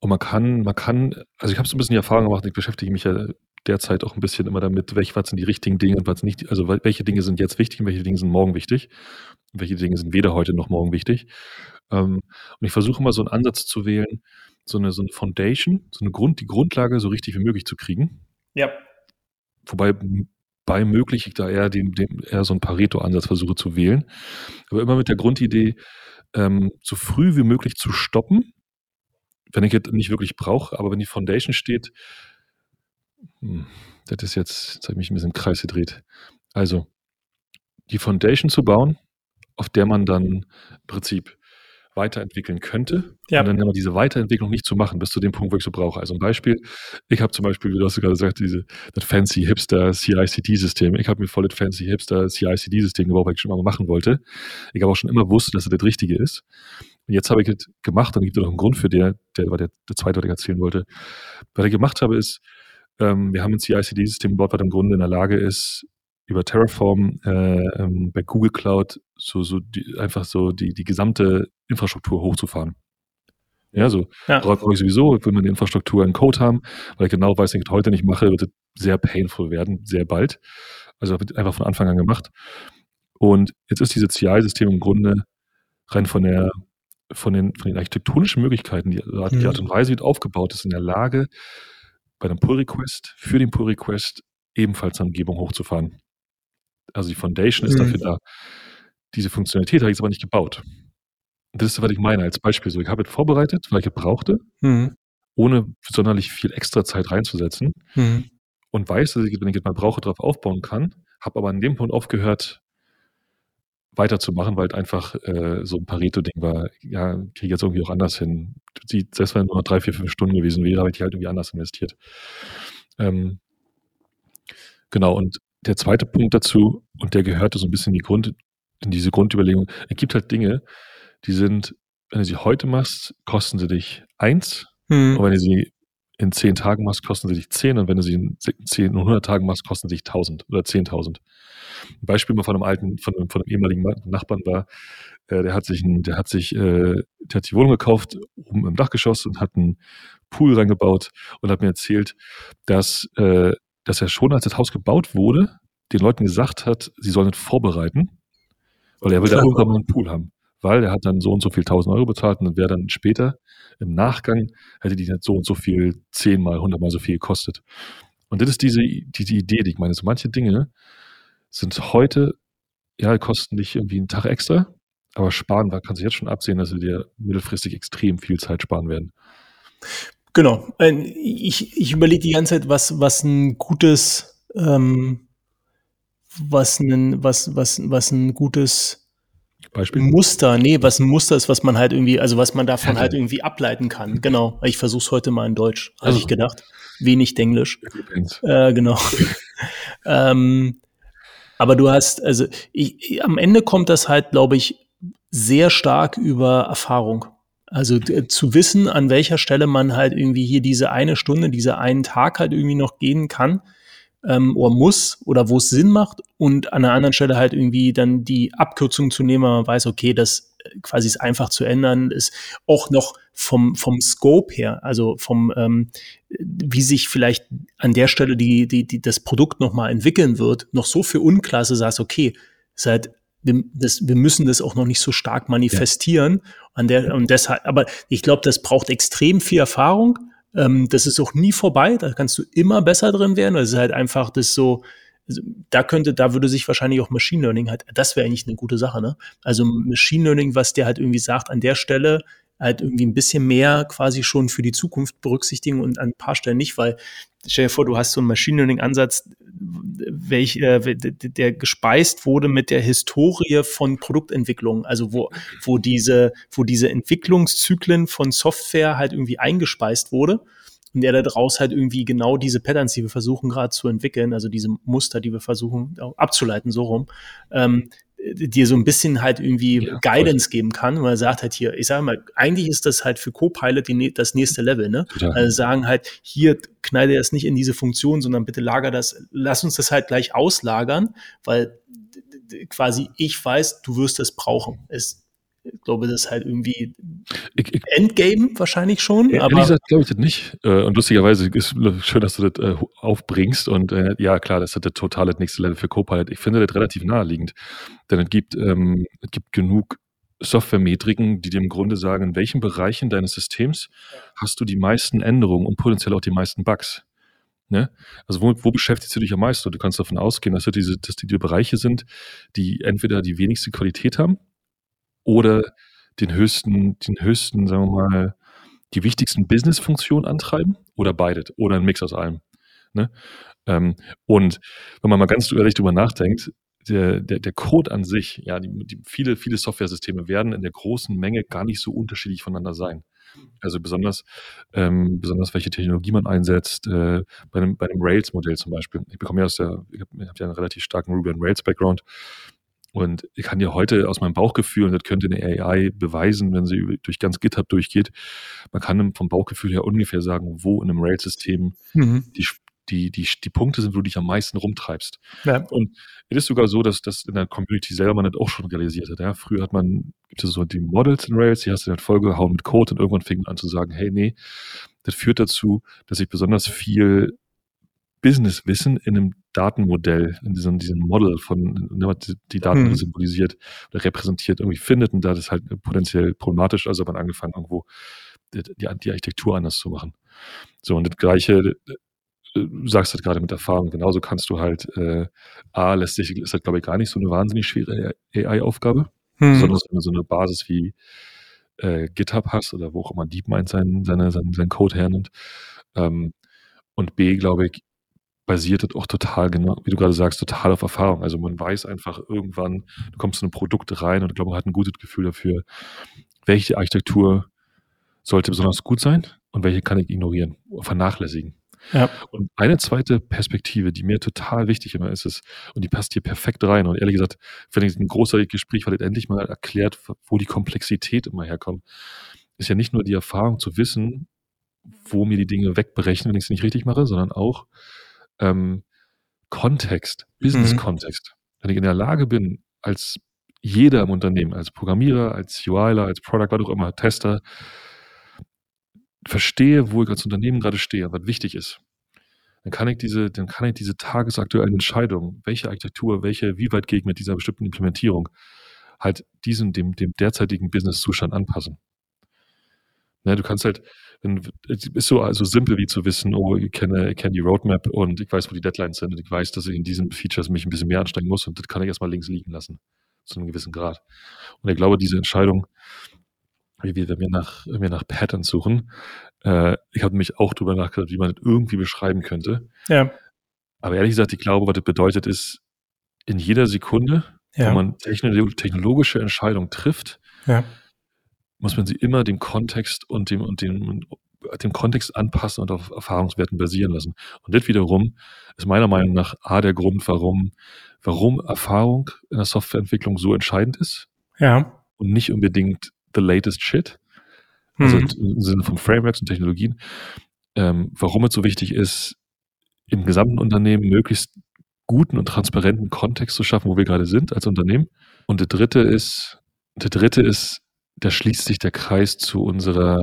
und man kann, man kann, also ich habe so ein bisschen die Erfahrung gemacht, ich beschäftige mich ja derzeit auch ein bisschen immer damit, welche, was sind die richtigen Dinge und was nicht, also welche Dinge sind jetzt wichtig und welche Dinge sind morgen wichtig und welche Dinge sind weder heute noch morgen wichtig. Ähm, und ich versuche immer so einen Ansatz zu wählen, so eine, so eine Foundation, so eine Grund, die Grundlage so richtig wie möglich zu kriegen.
Ja.
Wobei bei möglich ich da eher, den, den, eher so einen Pareto-Ansatz versuche zu wählen. Aber immer mit der Grundidee, ähm, so früh wie möglich zu stoppen, wenn ich jetzt nicht wirklich brauche, aber wenn die Foundation steht, das ist jetzt, jetzt habe ich mich ein bisschen im Kreis gedreht. Also, die Foundation zu bauen, auf der man dann im Prinzip weiterentwickeln könnte. Ja. Und dann immer diese Weiterentwicklung nicht zu machen, bis zu dem Punkt, wo ich so brauche. Also ein Beispiel, ich habe zum Beispiel, wie du hast gerade gesagt, diese, das fancy Hipster CICD-System. Ich habe mir voll das fancy Hipster CICD-System gebaut, weil ich schon mal machen wollte. Ich habe auch schon immer wusste, dass es das Richtige ist. Und jetzt habe ich es gemacht und gibt noch einen Grund für der, der war der, der zweite, was ich erzählen wollte. Was ich gemacht habe, ist, ähm, wir haben ein CICD-System gebaut, was im Grunde in der Lage ist, über Terraform äh, ähm, bei Google Cloud so, so die, einfach so die, die gesamte Infrastruktur hochzufahren. Ja, so ja. brauche ich sowieso, will man die Infrastruktur in Code haben, weil ich genau weiß, wenn ich das heute nicht mache, wird es sehr painful werden, sehr bald. Also wird einfach von Anfang an gemacht. Und jetzt ist dieses CI-System im Grunde rein von der von den, von den architektonischen Möglichkeiten, die, die Art und mhm. Weise, wie es aufgebaut ist, in der Lage, bei einem Pull-Request, für den Pull-Request ebenfalls eine Umgebung hochzufahren. Also die Foundation ist mhm. dafür da. Diese Funktionalität habe ich jetzt aber nicht gebaut. Das ist, was ich meine als Beispiel. So, ich habe es vorbereitet, weil ich es brauchte, mhm. ohne sonderlich viel extra Zeit reinzusetzen. Mhm. Und weiß, dass ich, wenn ich es mal brauche, darauf aufbauen kann, habe aber an dem Punkt aufgehört, weiterzumachen, weil es einfach äh, so ein Pareto-Ding war, ja, kriege ich jetzt irgendwie auch anders hin. selbst wenn nur noch drei, vier, fünf Stunden gewesen wäre, habe ich halt irgendwie anders investiert. Ähm, genau, und der zweite Punkt dazu, und der gehörte so ein bisschen in, die Grund, in diese Grundüberlegung, es gibt halt Dinge, die sind, wenn du sie heute machst, kosten sie dich eins. Hm. Und wenn du sie in zehn Tagen machst, kosten sie dich zehn und wenn du sie in zehn, 100 Tagen machst, kosten sie dich tausend oder zehntausend. Ein Beispiel mal von einem alten, von einem, von einem ehemaligen Nachbarn war, äh, der hat sich, ein, der hat sich, äh, der hat die Wohnung gekauft, oben im Dachgeschoss und hat einen Pool reingebaut und hat mir erzählt, dass, äh, dass er schon, als das Haus gebaut wurde, den Leuten gesagt hat, sie sollen es vorbereiten, weil er will da irgendwann mal einen Pool haben. Weil er hat dann so und so viel 1000 Euro bezahlt und wäre dann später im Nachgang, hätte die nicht so und so viel, zehnmal, hundertmal so viel gekostet. Und das ist diese, diese Idee, die ich meine. So manche Dinge sind heute, ja, kosten dich irgendwie einen Tag extra, aber sparen, da kannst du jetzt schon absehen, dass sie dir mittelfristig extrem viel Zeit sparen werden.
Genau. Ich, ich überlege die ganze Zeit, was, was ein gutes, ähm, was ein, was, was, was ein gutes Beispiel? Muster, nee, was ein Muster ist, was man halt irgendwie, also was man davon halt irgendwie ableiten kann. Genau. Ich versuche es heute mal in Deutsch, habe also. ich gedacht. Wenig Englisch. Äh, genau. ähm, aber du hast, also ich, am Ende kommt das halt, glaube ich, sehr stark über Erfahrung. Also zu wissen, an welcher Stelle man halt irgendwie hier diese eine Stunde, diese einen Tag halt irgendwie noch gehen kann ähm, oder muss oder wo es Sinn macht und an einer anderen Stelle halt irgendwie dann die Abkürzung zu nehmen, man weiß, okay, das äh, quasi ist einfach zu ändern, ist auch noch vom, vom Scope her, also vom, ähm, wie sich vielleicht an der Stelle die, die, die, das Produkt nochmal entwickeln wird, noch so für unklar, dass du sagst, okay, halt wir, das, wir müssen das auch noch nicht so stark manifestieren. Ja. An der, und deshalb, aber ich glaube, das braucht extrem viel Erfahrung. Ähm, das ist auch nie vorbei. Da kannst du immer besser drin werden. Das ist halt einfach das so, also da könnte, da würde sich wahrscheinlich auch Machine Learning halt, das wäre eigentlich eine gute Sache, ne? Also Machine Learning, was der halt irgendwie sagt, an der Stelle halt irgendwie ein bisschen mehr quasi schon für die Zukunft berücksichtigen und an ein paar Stellen nicht, weil stell dir vor, du hast so einen Machine Learning Ansatz, welch, äh, der gespeist wurde mit der Historie von Produktentwicklung, also wo, wo diese, wo diese Entwicklungszyklen von Software halt irgendwie eingespeist wurde und der daraus halt irgendwie genau diese Patterns, die wir versuchen gerade zu entwickeln, also diese Muster, die wir versuchen abzuleiten, so rum, ähm, dir so ein bisschen halt irgendwie ja, Guidance voll. geben kann, weil er sagt halt hier, ich sage mal, eigentlich ist das halt für Copilot die, das nächste Level, ne? Ja. Also sagen halt, hier kneide das nicht in diese Funktion, sondern bitte lager das, lass uns das halt gleich auslagern, weil quasi ich weiß, du wirst es brauchen. Es ich glaube, das ist halt irgendwie ich, ich, Endgame wahrscheinlich schon.
Ehrlich gesagt glaube ich das nicht. Äh, und lustigerweise ist es schön, dass du das äh, aufbringst. Und äh, ja, klar, das ist das totale nächste Level für Copilot. Ich finde das relativ naheliegend. Denn es gibt, ähm, es gibt genug Softwaremetriken, die dir im Grunde sagen, in welchen Bereichen deines Systems hast du die meisten Änderungen und potenziell auch die meisten Bugs. Ne? Also wo, wo beschäftigst du dich am meisten? Du kannst davon ausgehen, dass, diese, dass die, die Bereiche sind, die entweder die wenigste Qualität haben oder den höchsten, den höchsten, sagen wir mal, die wichtigsten Business-Funktionen antreiben oder beides oder ein Mix aus allem. Ne? Ähm, und wenn man mal ganz ehrlich drüber nachdenkt, der, der, der Code an sich, ja, die, die viele, viele Software-Systeme werden in der großen Menge gar nicht so unterschiedlich voneinander sein. Also besonders, ähm, besonders welche Technologie man einsetzt, äh, bei einem, bei Rails-Modell zum Beispiel. Ich bekomme ja aus der, ich habe hab ja einen relativ starken Ruby on Rails-Background und ich kann dir heute aus meinem Bauchgefühl, und das könnte eine AI beweisen, wenn sie durch ganz GitHub durchgeht, man kann vom Bauchgefühl her ungefähr sagen, wo in einem Rails-System mhm. die, die, die, die Punkte sind, wo du dich am meisten rumtreibst. Ja. Und es ist sogar so, dass das in der Community selber man das auch schon realisiert hat. Ja? Früher hat man, gibt es so die Models in Rails, die hast du dann vollgehauen mit Code und irgendwann fing man an zu sagen, hey, nee, das führt dazu, dass ich besonders viel Businesswissen in einem Datenmodell, in diesem, diesem Model von, ne, die Daten hm. symbolisiert oder repräsentiert, irgendwie findet. Und da ist halt potenziell problematisch, also hat man angefangen, irgendwo die, die Architektur anders zu machen. So, und das Gleiche, äh, sagst du halt gerade mit Erfahrung, genauso kannst du halt, äh, A, lässt sich, ist halt, glaube ich, gar nicht so eine wahnsinnig schwere AI-Aufgabe, hm. sondern so eine Basis wie äh, GitHub hast oder wo auch immer DeepMind seinen, seine, seinen, seinen Code hernimmt. Ähm, und B, glaube ich, basiert das auch total, genau, wie du gerade sagst, total auf Erfahrung. Also man weiß einfach irgendwann, du kommst in ein Produkt rein und ich glaube, man hat ein gutes Gefühl dafür, welche Architektur sollte besonders gut sein und welche kann ich ignorieren, vernachlässigen. Ja. Und eine zweite Perspektive, die mir total wichtig immer ist, ist, und die passt hier perfekt rein. Und ehrlich gesagt, finde ich ein großartiges Gespräch, weil es endlich mal erklärt, wo die Komplexität immer herkommt, ist ja nicht nur die Erfahrung zu wissen, wo mir die Dinge wegbrechen, wenn ich es nicht richtig mache, sondern auch ähm, Kontext, Business-Kontext. Mhm. Wenn ich in der Lage bin, als jeder im Unternehmen, als Programmierer, als UIler, als Product, was auch immer, Tester, verstehe, wo ich als Unternehmen gerade stehe, was wichtig ist, dann kann ich diese, dann kann ich diese tagesaktuellen Entscheidungen, welche Architektur, welche, wie weit gehe ich mit dieser bestimmten Implementierung, halt diesen, dem, dem derzeitigen Business-Zustand anpassen. Ne, du kannst halt, es ist so also simpel wie zu wissen, oh, ich kenne, ich kenne die Roadmap und ich weiß, wo die Deadlines sind und ich weiß, dass ich in diesen Features mich ein bisschen mehr anstrengen muss und das kann ich erstmal links liegen lassen, zu einem gewissen Grad. Und ich glaube, diese Entscheidung, wie wir, wenn wir nach, wenn wir nach Patterns suchen, äh, ich habe mich auch darüber nachgedacht, wie man das irgendwie beschreiben könnte.
Ja.
Aber ehrlich gesagt, ich glaube, was das bedeutet, ist, in jeder Sekunde, ja. wo man technologische Entscheidungen trifft,
ja
muss man sie immer dem Kontext und dem, und dem, dem Kontext anpassen und auf Erfahrungswerten basieren lassen. Und das wiederum ist meiner Meinung nach A der Grund, warum, warum Erfahrung in der Softwareentwicklung so entscheidend ist.
Ja.
Und nicht unbedingt the latest shit. Also mhm. im Sinne von Frameworks und Technologien. Ähm, warum es so wichtig ist, im gesamten Unternehmen möglichst guten und transparenten Kontext zu schaffen, wo wir gerade sind als Unternehmen. Und der dritte ist, der dritte ist, da schließt sich der Kreis zu unserer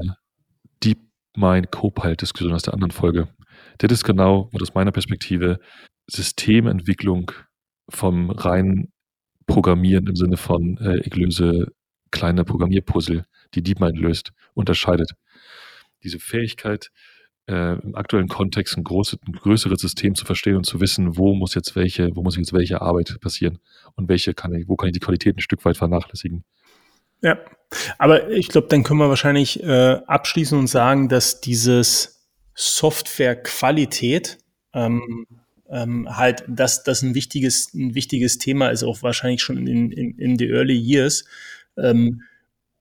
DeepMind Copilot-Diskussion aus der anderen Folge. Das ist genau, aus meiner Perspektive, Systementwicklung vom reinen Programmieren im Sinne von, äh, ich löse kleine Programmierpuzzle, die DeepMind löst, unterscheidet. Diese Fähigkeit, äh, im aktuellen Kontext ein, großes, ein größeres System zu verstehen und zu wissen, wo muss jetzt welche, wo muss jetzt welche Arbeit passieren und welche kann ich, wo kann ich die Qualität ein Stück weit vernachlässigen.
Ja, aber ich glaube, dann können wir wahrscheinlich äh, abschließen und sagen, dass dieses Softwarequalität ähm, ähm, halt, dass das ein wichtiges, ein wichtiges Thema ist, auch wahrscheinlich schon in, in, in the early years ähm,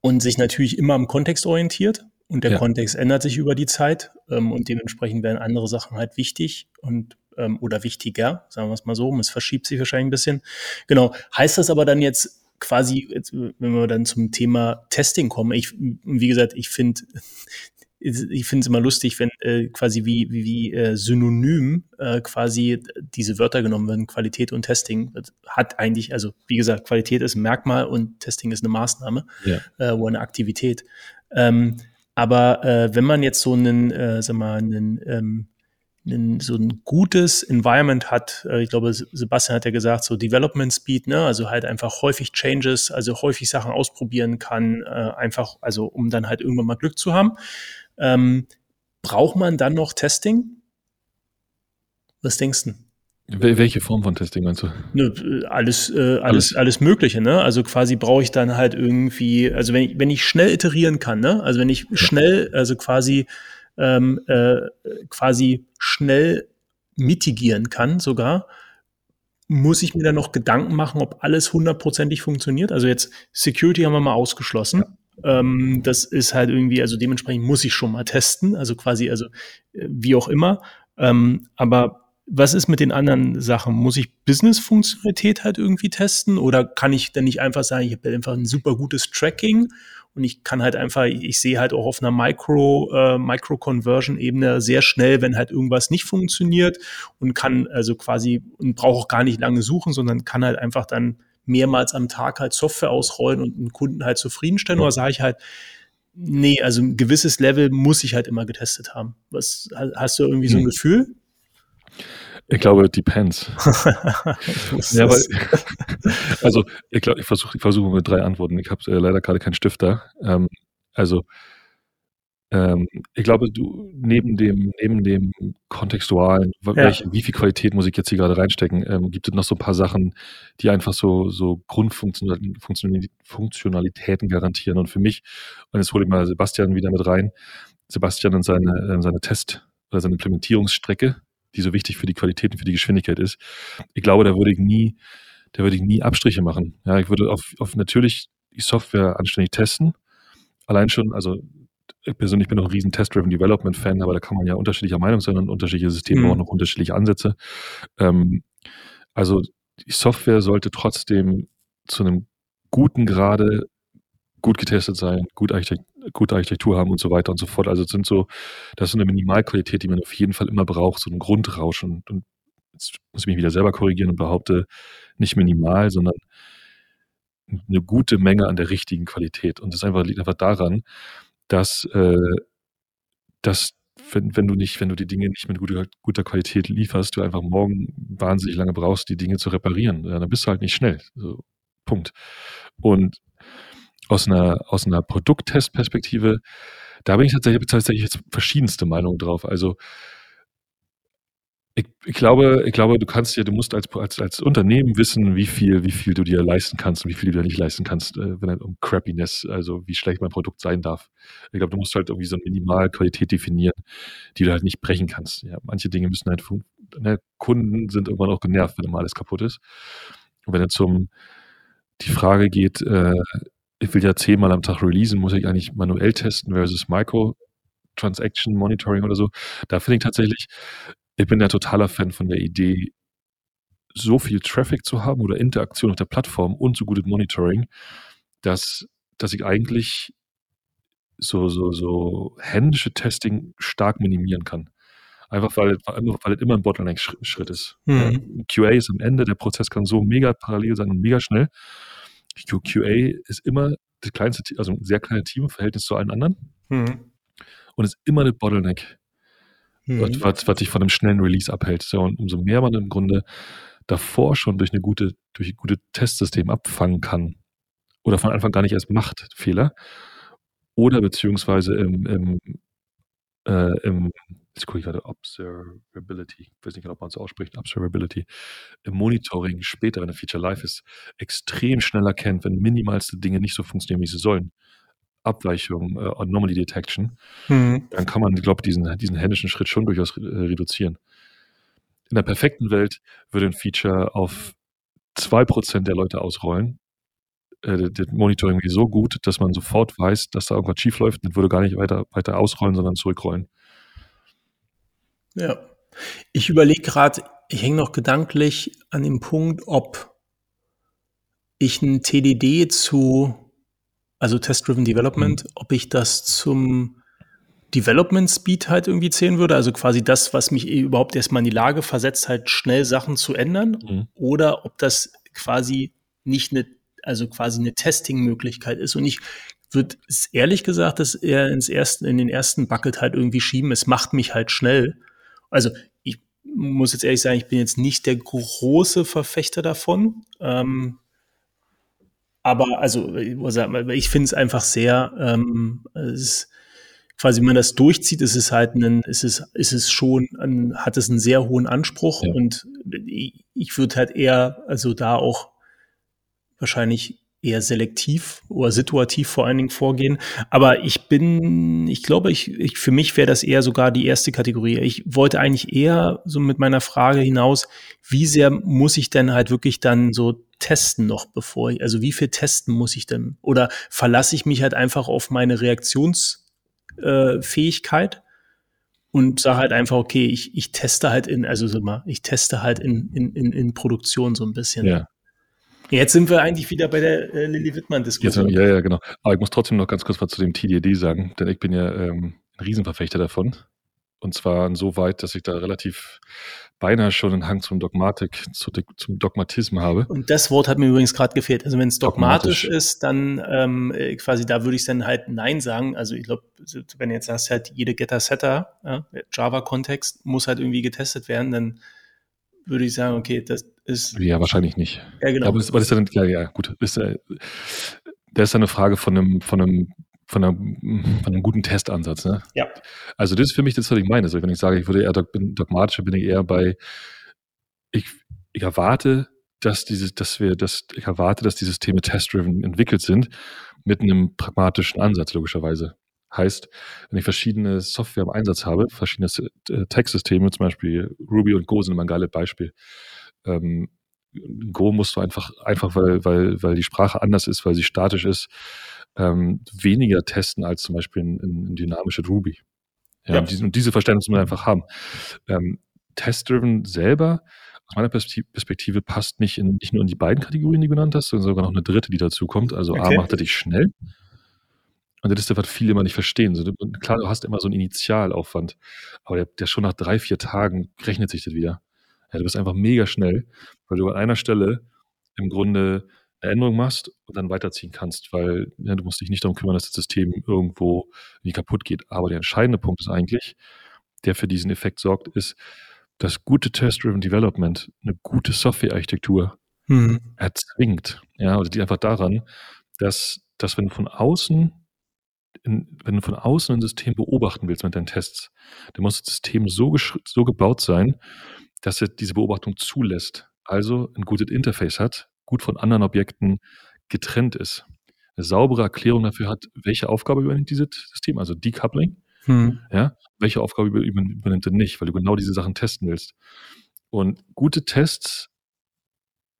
und sich natürlich immer am Kontext orientiert. Und der ja. Kontext ändert sich über die Zeit ähm, und dementsprechend werden andere Sachen halt wichtig und ähm, oder wichtiger, sagen wir es mal so. Es verschiebt sich wahrscheinlich ein bisschen. Genau. Heißt das aber dann jetzt quasi, wenn wir dann zum Thema Testing kommen, ich, wie gesagt, ich finde, ich finde es immer lustig, wenn äh, quasi wie, wie, wie äh, synonym äh, quasi diese Wörter genommen werden, Qualität und Testing. Das hat eigentlich, also wie gesagt, Qualität ist ein Merkmal und Testing ist eine Maßnahme ja. äh, oder eine Aktivität. Ähm, aber äh, wenn man jetzt so einen, äh, sag mal, einen ähm, ein, so ein gutes Environment hat. Äh, ich glaube, Sebastian hat ja gesagt, so Development Speed, ne? also halt einfach häufig Changes, also häufig Sachen ausprobieren kann, äh, einfach, also um dann halt irgendwann mal Glück zu haben. Ähm, braucht man dann noch Testing? Was denkst du?
Welche Form von Testing meinst du?
Ne, alles, äh, alles, alles, alles Mögliche, ne? Also quasi brauche ich dann halt irgendwie, also wenn ich, wenn ich schnell iterieren kann, ne? Also wenn ich schnell, also quasi ähm, äh, quasi schnell mitigieren kann sogar, muss ich mir dann noch Gedanken machen, ob alles hundertprozentig funktioniert. Also jetzt Security haben wir mal ausgeschlossen. Ja. Ähm, das ist halt irgendwie, also dementsprechend muss ich schon mal testen, also quasi, also äh, wie auch immer. Ähm, aber was ist mit den anderen Sachen? Muss ich Business-Funktionalität halt irgendwie testen oder kann ich dann nicht einfach sagen, ich habe einfach ein super gutes Tracking und ich kann halt einfach, ich sehe halt auch auf einer Micro, äh, Micro-Conversion-Ebene sehr schnell, wenn halt irgendwas nicht funktioniert und kann also quasi und brauche auch gar nicht lange suchen, sondern kann halt einfach dann mehrmals am Tag halt Software ausrollen und einen Kunden halt zufriedenstellen. Oder sage ich halt, nee, also ein gewisses Level muss ich halt immer getestet haben. Was hast du irgendwie so ein hm. Gefühl?
Ich glaube, depends. ja, weil, also ich glaube, ich versuche ich versuche mit drei Antworten. Ich habe äh, leider gerade keinen Stift da. Ähm, also ähm, ich glaube, du neben dem neben dem kontextualen, ja. welche, wie viel Qualität muss ich jetzt hier gerade reinstecken, ähm, gibt es noch so ein paar Sachen, die einfach so so Grundfunktionalitäten garantieren. Und für mich, und jetzt hole ich mal Sebastian wieder mit rein, Sebastian und seine äh, seine Test oder seine Implementierungsstrecke die so wichtig für die Qualität und für die Geschwindigkeit ist. Ich glaube, da würde ich nie, da würde ich nie Abstriche machen. Ja, ich würde auf, auf natürlich die Software anständig testen. Allein schon, also ich persönlich bin auch ein riesen Test-Driven Development-Fan, aber da kann man ja unterschiedlicher Meinung sein und unterschiedliche Systeme mhm. auch noch unterschiedliche Ansätze. Ähm, also die Software sollte trotzdem zu einem guten Grade gut getestet sein, gut gute Architektur haben und so weiter und so fort. Also sind so, das ist so eine Minimalqualität, die man auf jeden Fall immer braucht, so ein Grundrauschen. Und jetzt muss ich mich wieder selber korrigieren und behaupte, nicht minimal, sondern eine gute Menge an der richtigen Qualität. Und das einfach, liegt einfach daran, dass, äh, dass wenn, wenn du nicht, wenn du die Dinge nicht mit guter, guter Qualität lieferst, du einfach morgen wahnsinnig lange brauchst, die Dinge zu reparieren. Dann bist du halt nicht schnell. So, Punkt. Und aus einer, aus einer Produkttestperspektive, da bin ich tatsächlich, tatsächlich jetzt verschiedenste Meinungen drauf. Also ich, ich, glaube, ich glaube, du kannst ja, du musst als, als, als Unternehmen wissen, wie viel, wie viel du dir leisten kannst und wie viel du dir nicht leisten kannst, äh, wenn es um Crappiness, also wie schlecht mein Produkt sein darf. Ich glaube, du musst halt irgendwie so eine Minimalqualität definieren, die du halt nicht brechen kannst. Ja, manche Dinge müssen halt, ne, Kunden sind irgendwann auch genervt, wenn immer alles kaputt ist. Und wenn es um die Frage geht, äh, ich will ja zehnmal am Tag releasen, muss ich eigentlich manuell testen versus Micro Transaction Monitoring oder so. Da finde ich tatsächlich, ich bin ja totaler Fan von der Idee, so viel Traffic zu haben oder Interaktion auf der Plattform und so gutes Monitoring, dass, dass ich eigentlich so, so, so händische Testing stark minimieren kann. Einfach weil, weil es immer ein Bottleneck-Schritt ist. Mhm. QA ist am Ende, der Prozess kann so mega parallel sein und mega schnell. QA ist immer das kleinste, also ein sehr kleines Team im Verhältnis zu allen anderen. Mhm. Und ist immer eine Bottleneck mhm. was, was dich von einem schnellen Release abhält. So, und umso mehr man im Grunde davor schon durch eine gute, durch ein gutes Testsystem abfangen kann oder von Anfang gar nicht erst macht, Fehler, oder beziehungsweise im, im, äh, im jetzt gucke ich gerade, Observability, ich weiß nicht genau, ob man es ausspricht, Observability, im Monitoring später, wenn ein Feature live ist, extrem schnell erkennt, wenn minimalste Dinge nicht so funktionieren, wie sie sollen. Abweichung, äh, Anomaly Detection, mhm. dann kann man, glaube ich, diesen, diesen händischen Schritt schon durchaus äh, reduzieren. In der perfekten Welt würde ein Feature auf 2% der Leute ausrollen. Äh, das Monitoring ist so gut, dass man sofort weiß, dass da irgendwas schief läuft und würde gar nicht weiter, weiter ausrollen, sondern zurückrollen.
Ja. Ich überlege gerade, ich hänge noch gedanklich an dem Punkt, ob ich ein TDD zu also Test-Driven Development, mhm. ob ich das zum Development Speed halt irgendwie zählen würde, also quasi das, was mich eh überhaupt erstmal in die Lage versetzt, halt schnell Sachen zu ändern, mhm. oder ob das quasi nicht eine, also quasi eine Testing-Möglichkeit ist. Und ich würde ehrlich gesagt, dass eher ins ersten, in den ersten Bucket halt irgendwie schieben. Es macht mich halt schnell. Also ich muss jetzt ehrlich sagen, ich bin jetzt nicht der große Verfechter davon. Ähm, aber also, ich finde es einfach sehr, ähm, es quasi, wenn man das durchzieht, ist es halt ein, ist es, ist es schon, ein, hat es einen sehr hohen Anspruch ja. und ich, ich würde halt eher, also da auch wahrscheinlich eher selektiv oder situativ vor allen Dingen vorgehen. Aber ich bin, ich glaube, ich, ich für mich wäre das eher sogar die erste Kategorie. Ich wollte eigentlich eher so mit meiner Frage hinaus, wie sehr muss ich denn halt wirklich dann so testen noch, bevor ich, also wie viel testen muss ich denn? Oder verlasse ich mich halt einfach auf meine Reaktionsfähigkeit? Äh, und sage halt einfach, okay, ich, ich teste halt in, also so mal, ich teste halt in, in, in, in Produktion so ein bisschen.
Ja.
Jetzt sind wir eigentlich wieder bei der äh, Lilly Wittmann-Diskussion.
Ja, ja, genau. Aber ich muss trotzdem noch ganz kurz was zu dem TDD sagen, denn ich bin ja ähm, ein Riesenverfechter davon. Und zwar so weit, dass ich da relativ beinahe schon einen Hang zum Dogmatik, zu, zum Dogmatismus habe.
Und das Wort hat mir übrigens gerade gefehlt. Also wenn es dogmatisch, dogmatisch, ist, dann ähm, äh, quasi da würde ich dann halt Nein sagen. Also ich glaube, wenn jetzt sagst halt jede Getter-Setter, ja, Java-Kontext muss halt irgendwie getestet werden, dann würde ich sagen, okay, das ist.
Ja, wahrscheinlich nicht.
Ja, genau.
Aber das, aber das ist dann, ja, ja, gut. Ist, äh, das ist eine Frage von einem, von einem, von einem, von einem guten Testansatz. Ne?
Ja.
Also das ist für mich das, was ich meine. Also wenn ich sage, ich würde eher dogmatisch, bin ich eher bei, ich, ich erwarte, dass dieses, dass wir, dass ich erwarte, dass die Systeme test-driven entwickelt sind, mit einem pragmatischen Ansatz, logischerweise. Heißt, wenn ich verschiedene Software im Einsatz habe, verschiedene äh, Textsysteme, zum Beispiel Ruby und Go sind immer ein geiles Beispiel. Ähm, Go musst du einfach, einfach weil, weil, weil die Sprache anders ist, weil sie statisch ist, ähm, weniger testen als zum Beispiel ein, ein dynamisches Ruby. Ja, ja. Und, diese, und diese Verständnis muss man einfach haben. Ähm, Test-driven selber, aus meiner Perspektive, passt nicht, in, nicht nur in die beiden Kategorien, die du genannt hast, sondern sogar noch eine dritte, die dazu kommt. Also okay. A macht er dich schnell Und das ist das, was viele immer nicht verstehen. So, klar, du hast immer so einen Initialaufwand, aber der, der schon nach drei, vier Tagen rechnet sich das wieder. Ja, du bist einfach mega schnell, weil du an einer Stelle im Grunde eine Änderung machst und dann weiterziehen kannst, weil ja, du musst dich nicht darum kümmern, dass das System irgendwo wie kaputt geht. Aber der entscheidende Punkt ist eigentlich, der für diesen Effekt sorgt, ist, dass gute Test-Driven Development eine gute Software-Architektur mhm. erzwingt. Ja, oder die einfach daran, dass, dass wenn du von außen in, wenn du von außen ein System beobachten willst mit deinen Tests, dann muss das System so, so gebaut sein, dass es diese Beobachtung zulässt. Also ein gutes Interface hat, gut von anderen Objekten getrennt ist. Eine saubere Erklärung dafür hat, welche Aufgabe übernimmt dieses System, also Decoupling. Hm. Ja, welche Aufgabe übernimmt er nicht, weil du genau diese Sachen testen willst. Und gute Tests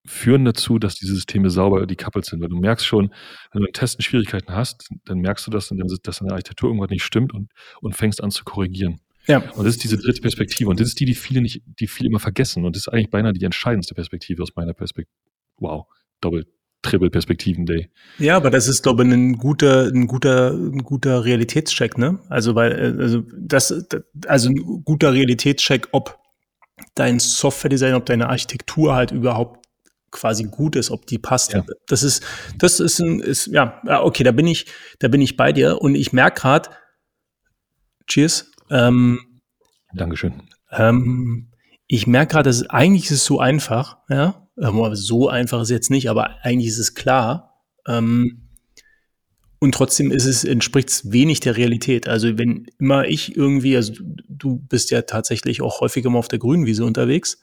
führen dazu, dass diese Systeme sauber decoupled sind. Weil du merkst schon, wenn du im Testen Schwierigkeiten hast, dann merkst du, dass, dass in der Architektur irgendwas nicht stimmt und, und fängst an zu korrigieren. Ja. Und das ist diese dritte Perspektive. Und das ist die, die viele nicht, die viele immer vergessen. Und das ist eigentlich beinahe die entscheidendste Perspektive aus meiner Perspektive. Wow, Doppel, Triple Perspektiven Day.
Ja, aber das ist, glaube ich, ein guter, ein guter, ein guter Realitätscheck, ne? Also, weil, äh, also, das, also ein guter Realitätscheck, ob dein Software-Design, ob deine Architektur halt überhaupt quasi gut ist, ob die passt. Ja. Das ist, das ist ein, ist, ja, okay, da bin ich, da bin ich bei dir und ich merke gerade, cheers. Ähm,
Dankeschön.
Ähm, ich merke gerade, dass eigentlich ist es so einfach, ja. Ähm, so einfach ist es jetzt nicht, aber eigentlich ist es klar. Ähm, und trotzdem ist es, entspricht es wenig der Realität. Also wenn immer ich irgendwie, also du bist ja tatsächlich auch häufiger mal auf der grünen Wiese unterwegs,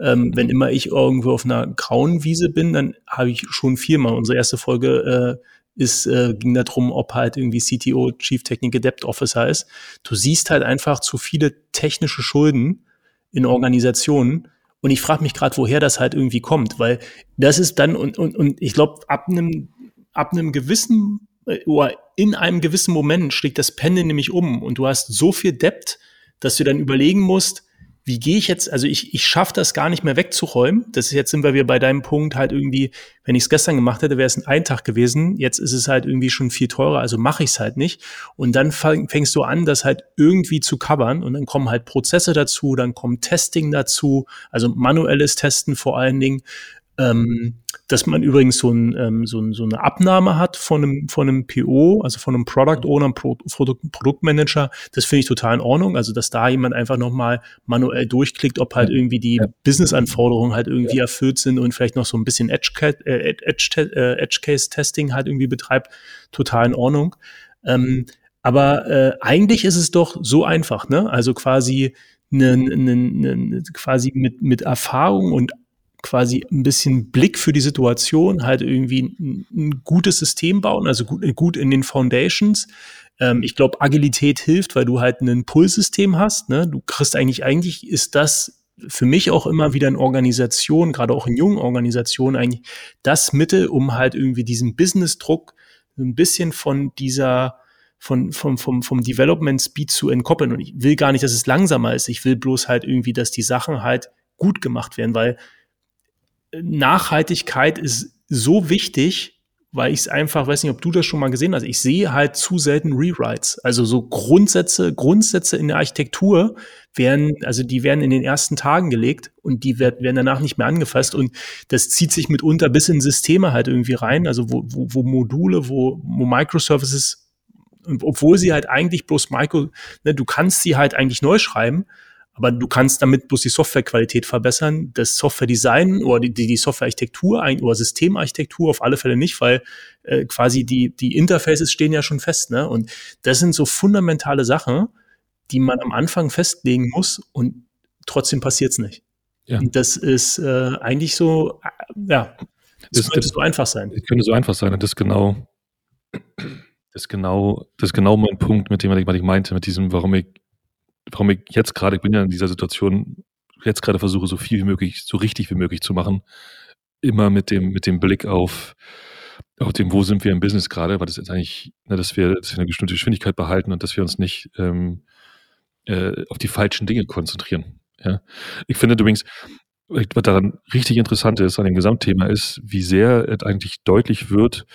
ähm, wenn immer ich irgendwo auf einer grauen Wiese bin, dann habe ich schon viermal. Unsere erste Folge äh, ist, äh, ging darum, ob halt irgendwie CTO, Chief Technical Debt Officer ist. Du siehst halt einfach zu viele technische Schulden in Organisationen. Und ich frage mich gerade, woher das halt irgendwie kommt, weil das ist dann, und, und, und ich glaube, ab einem, ab einem gewissen äh, oder in einem gewissen Moment schlägt das Pendel nämlich um und du hast so viel Debt, dass du dann überlegen musst, wie gehe ich jetzt, also ich, ich schaffe das gar nicht mehr wegzuräumen. Das ist jetzt sind wir wieder bei deinem Punkt halt irgendwie, wenn ich es gestern gemacht hätte, wäre es ein Eintag gewesen. Jetzt ist es halt irgendwie schon viel teurer, also mache ich es halt nicht. Und dann fängst du an, das halt irgendwie zu covern und dann kommen halt Prozesse dazu, dann kommt Testing dazu, also manuelles Testen vor allen Dingen. Ähm, dass man übrigens so, ein, ähm, so, ein, so eine Abnahme hat von einem, von einem PO, also von einem Product Owner, einem Pro Produkt, Produktmanager, das finde ich total in Ordnung. Also, dass da jemand einfach nochmal manuell durchklickt, ob halt irgendwie die ja. Business-Anforderungen halt irgendwie ja. erfüllt sind und vielleicht noch so ein bisschen Edge-Case-Testing äh, halt irgendwie betreibt, total in Ordnung. Ähm, aber äh, eigentlich ist es doch so einfach, ne? Also quasi ne, ne, ne, quasi mit, mit Erfahrung und quasi ein bisschen Blick für die Situation, halt irgendwie ein, ein gutes System bauen, also gut, gut in den Foundations. Ähm, ich glaube, Agilität hilft, weil du halt ein Pull-System hast. Ne? Du kriegst eigentlich, eigentlich ist das für mich auch immer wieder in Organisationen, gerade auch in jungen Organisationen, eigentlich das Mittel, um halt irgendwie diesen Business-Druck ein bisschen von dieser von, vom, vom, vom Development Speed zu entkoppeln. Und ich will gar nicht, dass es langsamer ist. Ich will bloß halt irgendwie, dass die Sachen halt gut gemacht werden, weil Nachhaltigkeit ist so wichtig, weil ich es einfach, weiß nicht, ob du das schon mal gesehen hast, ich sehe halt zu selten Rewrites. Also so Grundsätze, Grundsätze in der Architektur werden, also die werden in den ersten Tagen gelegt und die werden danach nicht mehr angefasst und das zieht sich mitunter bis in Systeme halt irgendwie rein, also wo, wo, wo Module, wo, wo Microservices, obwohl sie halt eigentlich bloß Micro, ne, du kannst sie halt eigentlich neu schreiben, aber du kannst damit bloß die Softwarequalität verbessern, das Software-Design oder die, die Software-Architektur oder Systemarchitektur auf alle Fälle nicht, weil äh, quasi die, die Interfaces stehen ja schon fest. Ne? Und das sind so fundamentale Sachen, die man am Anfang festlegen muss und trotzdem passiert es nicht. Ja. Und das ist äh, eigentlich so, äh, ja, das, das könnte so einfach sein.
Das könnte so einfach sein und das genau, das genau, das genau mein Punkt, mit dem was ich meinte, mit diesem, warum ich warum ich jetzt gerade, ich bin ja in dieser Situation, jetzt gerade versuche, so viel wie möglich, so richtig wie möglich zu machen, immer mit dem, mit dem Blick auf, auf dem, wo sind wir im Business gerade, weil das ist eigentlich, ne, dass, wir, dass wir eine bestimmte Geschwindigkeit behalten und dass wir uns nicht ähm, äh, auf die falschen Dinge konzentrieren. Ja? Ich finde übrigens, was daran richtig interessant ist, an dem Gesamtthema ist, wie sehr es eigentlich deutlich wird,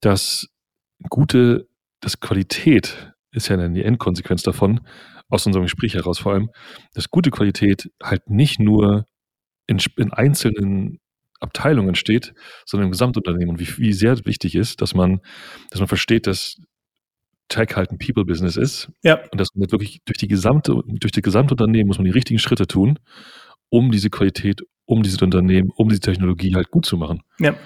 dass gute dass Qualität ist ja dann die Endkonsequenz davon, aus unserem Gespräch heraus vor allem, dass gute Qualität halt nicht nur in, in einzelnen Abteilungen steht, sondern im Gesamtunternehmen und wie, wie sehr wichtig ist, dass man, dass man versteht, dass Tech halt ein People-Business ist.
Ja.
Und dass man wirklich durch die gesamte, durch die gesamte Unternehmen muss man die richtigen Schritte tun, um diese Qualität, um dieses Unternehmen, um diese Technologie halt gut zu machen.
Ja.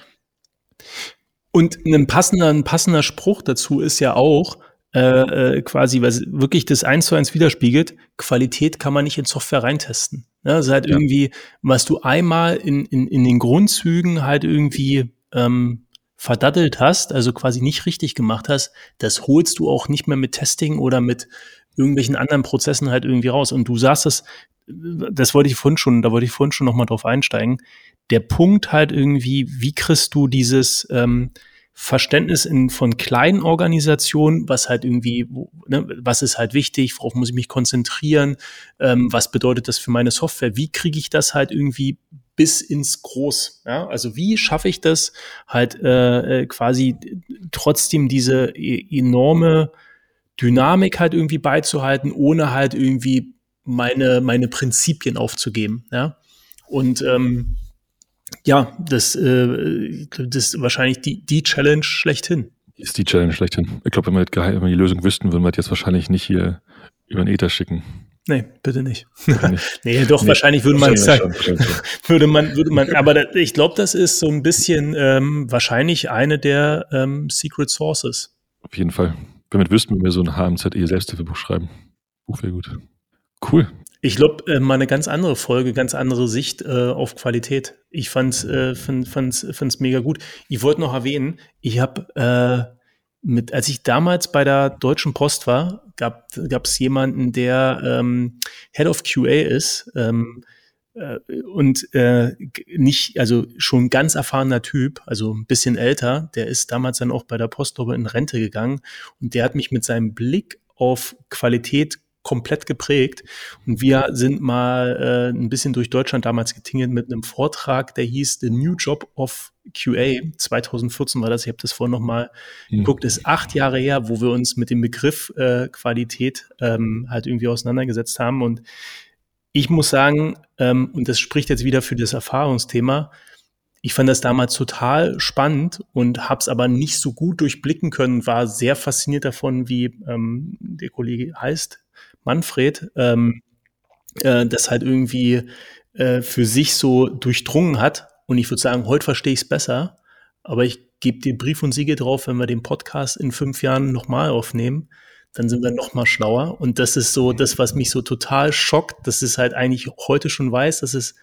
Und ein passender, ein passender Spruch dazu ist ja auch, äh, äh, quasi, was wirklich das eins zu eins widerspiegelt, Qualität kann man nicht in Software reintesten. Ne? Also halt ja. irgendwie, was du einmal in, in, in den Grundzügen halt irgendwie ähm, verdattelt hast, also quasi nicht richtig gemacht hast, das holst du auch nicht mehr mit Testing oder mit irgendwelchen anderen Prozessen halt irgendwie raus. Und du sagst das, das wollte ich vorhin schon, da wollte ich vorhin schon nochmal drauf einsteigen. Der Punkt halt irgendwie, wie kriegst du dieses ähm, Verständnis in, von kleinen Organisationen, was halt irgendwie, ne, was ist halt wichtig, worauf muss ich mich konzentrieren, ähm, was bedeutet das für meine Software, wie kriege ich das halt irgendwie bis ins Groß. Ja? Also wie schaffe ich das halt äh, äh quasi trotzdem diese e enorme Dynamik halt irgendwie beizuhalten, ohne halt irgendwie meine, meine Prinzipien aufzugeben. Ja? Und ähm, ja, das, äh, das ist wahrscheinlich die, die Challenge schlechthin.
Ist die Challenge schlechthin. Ich glaube, wenn wir, wenn wir die Lösung wüssten, würden wir jetzt wahrscheinlich nicht hier über den Ether schicken.
Nee, bitte nicht. nee, doch, nee, wahrscheinlich würde man sagen, würde man, würde man, aber da, ich glaube, das ist so ein bisschen ähm, wahrscheinlich eine der ähm, Secret Sources.
Auf jeden Fall. Wenn wir wüssten, wenn wir so ein HMZE Selbsthilfebuch schreiben. Buch wäre gut. Cool.
Ich glaube, äh, mal eine ganz andere Folge, ganz andere Sicht äh, auf Qualität. Ich fand's, äh, fand, fand's, fand's mega gut. Ich wollte noch erwähnen, ich habe äh, mit, als ich damals bei der Deutschen Post war, gab es jemanden, der ähm, Head of QA ist ähm, äh, und äh, nicht, also schon ganz erfahrener Typ, also ein bisschen älter. Der ist damals dann auch bei der Post in Rente gegangen und der hat mich mit seinem Blick auf Qualität komplett geprägt. Und wir sind mal äh, ein bisschen durch Deutschland damals getingelt mit einem Vortrag, der hieß The New Job of QA. 2014 war das, ich habe das vorhin nochmal mhm. geguckt, ist acht Jahre her, wo wir uns mit dem Begriff äh, Qualität ähm, halt irgendwie auseinandergesetzt haben. Und ich muss sagen, ähm, und das spricht jetzt wieder für das Erfahrungsthema, ich fand das damals total spannend und habe es aber nicht so gut durchblicken können, war sehr fasziniert davon, wie ähm, der Kollege heißt, Manfred, ähm, äh, das halt irgendwie äh, für sich so durchdrungen hat. Und ich würde sagen, heute verstehe ich es besser. Aber ich gebe dir Brief und Siege drauf, wenn wir den Podcast in fünf Jahren nochmal aufnehmen, dann sind wir nochmal schlauer. Und das ist so das, was mich so total schockt, dass es halt eigentlich heute schon weiß, dass es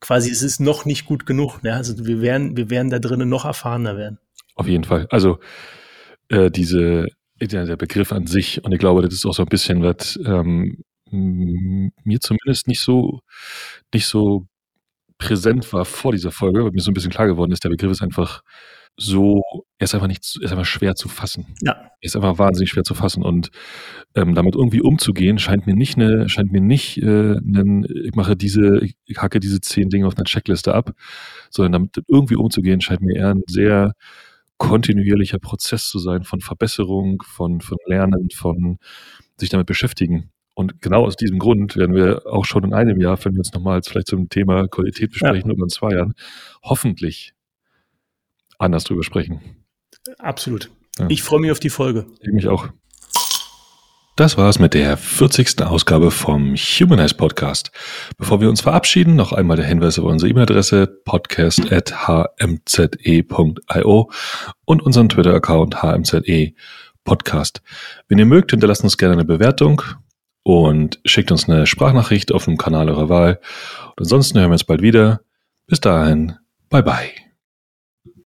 quasi, es ist noch nicht gut genug. Ne? Also wir werden, wir werden da drinnen noch erfahrener werden.
Auf jeden Fall. Also äh, diese der, der Begriff an sich. Und ich glaube, das ist auch so ein bisschen was ähm, mir zumindest nicht so, nicht so präsent war vor dieser Folge, weil mir so ein bisschen klar geworden ist, der Begriff ist einfach so, er ist einfach nicht, er ist einfach schwer zu fassen.
Ja.
Er ist einfach wahnsinnig schwer zu fassen und ähm, damit irgendwie umzugehen scheint mir nicht eine, scheint mir nicht äh, einen, ich mache diese, ich hacke diese zehn Dinge auf einer Checkliste ab, sondern damit irgendwie umzugehen scheint mir eher ein sehr kontinuierlicher Prozess zu sein von Verbesserung, von, von Lernen, von sich damit beschäftigen. Und genau aus diesem Grund werden wir auch schon in einem Jahr, wenn wir uns nochmals vielleicht zum Thema Qualität besprechen ja. oder in zwei Jahren, hoffentlich anders drüber sprechen.
Absolut. Ja. Ich freue mich auf die Folge.
Ich mich auch. Das war's mit der 40. Ausgabe vom Humanize Podcast. Bevor wir uns verabschieden, noch einmal der Hinweis auf unsere E-Mail-Adresse podcast.hmze.io und unseren Twitter-Account hmze podcast. Wenn ihr mögt, hinterlasst uns gerne eine Bewertung und schickt uns eine Sprachnachricht auf dem Kanal eurer Wahl. Und ansonsten hören wir uns bald wieder. Bis dahin, bye bye.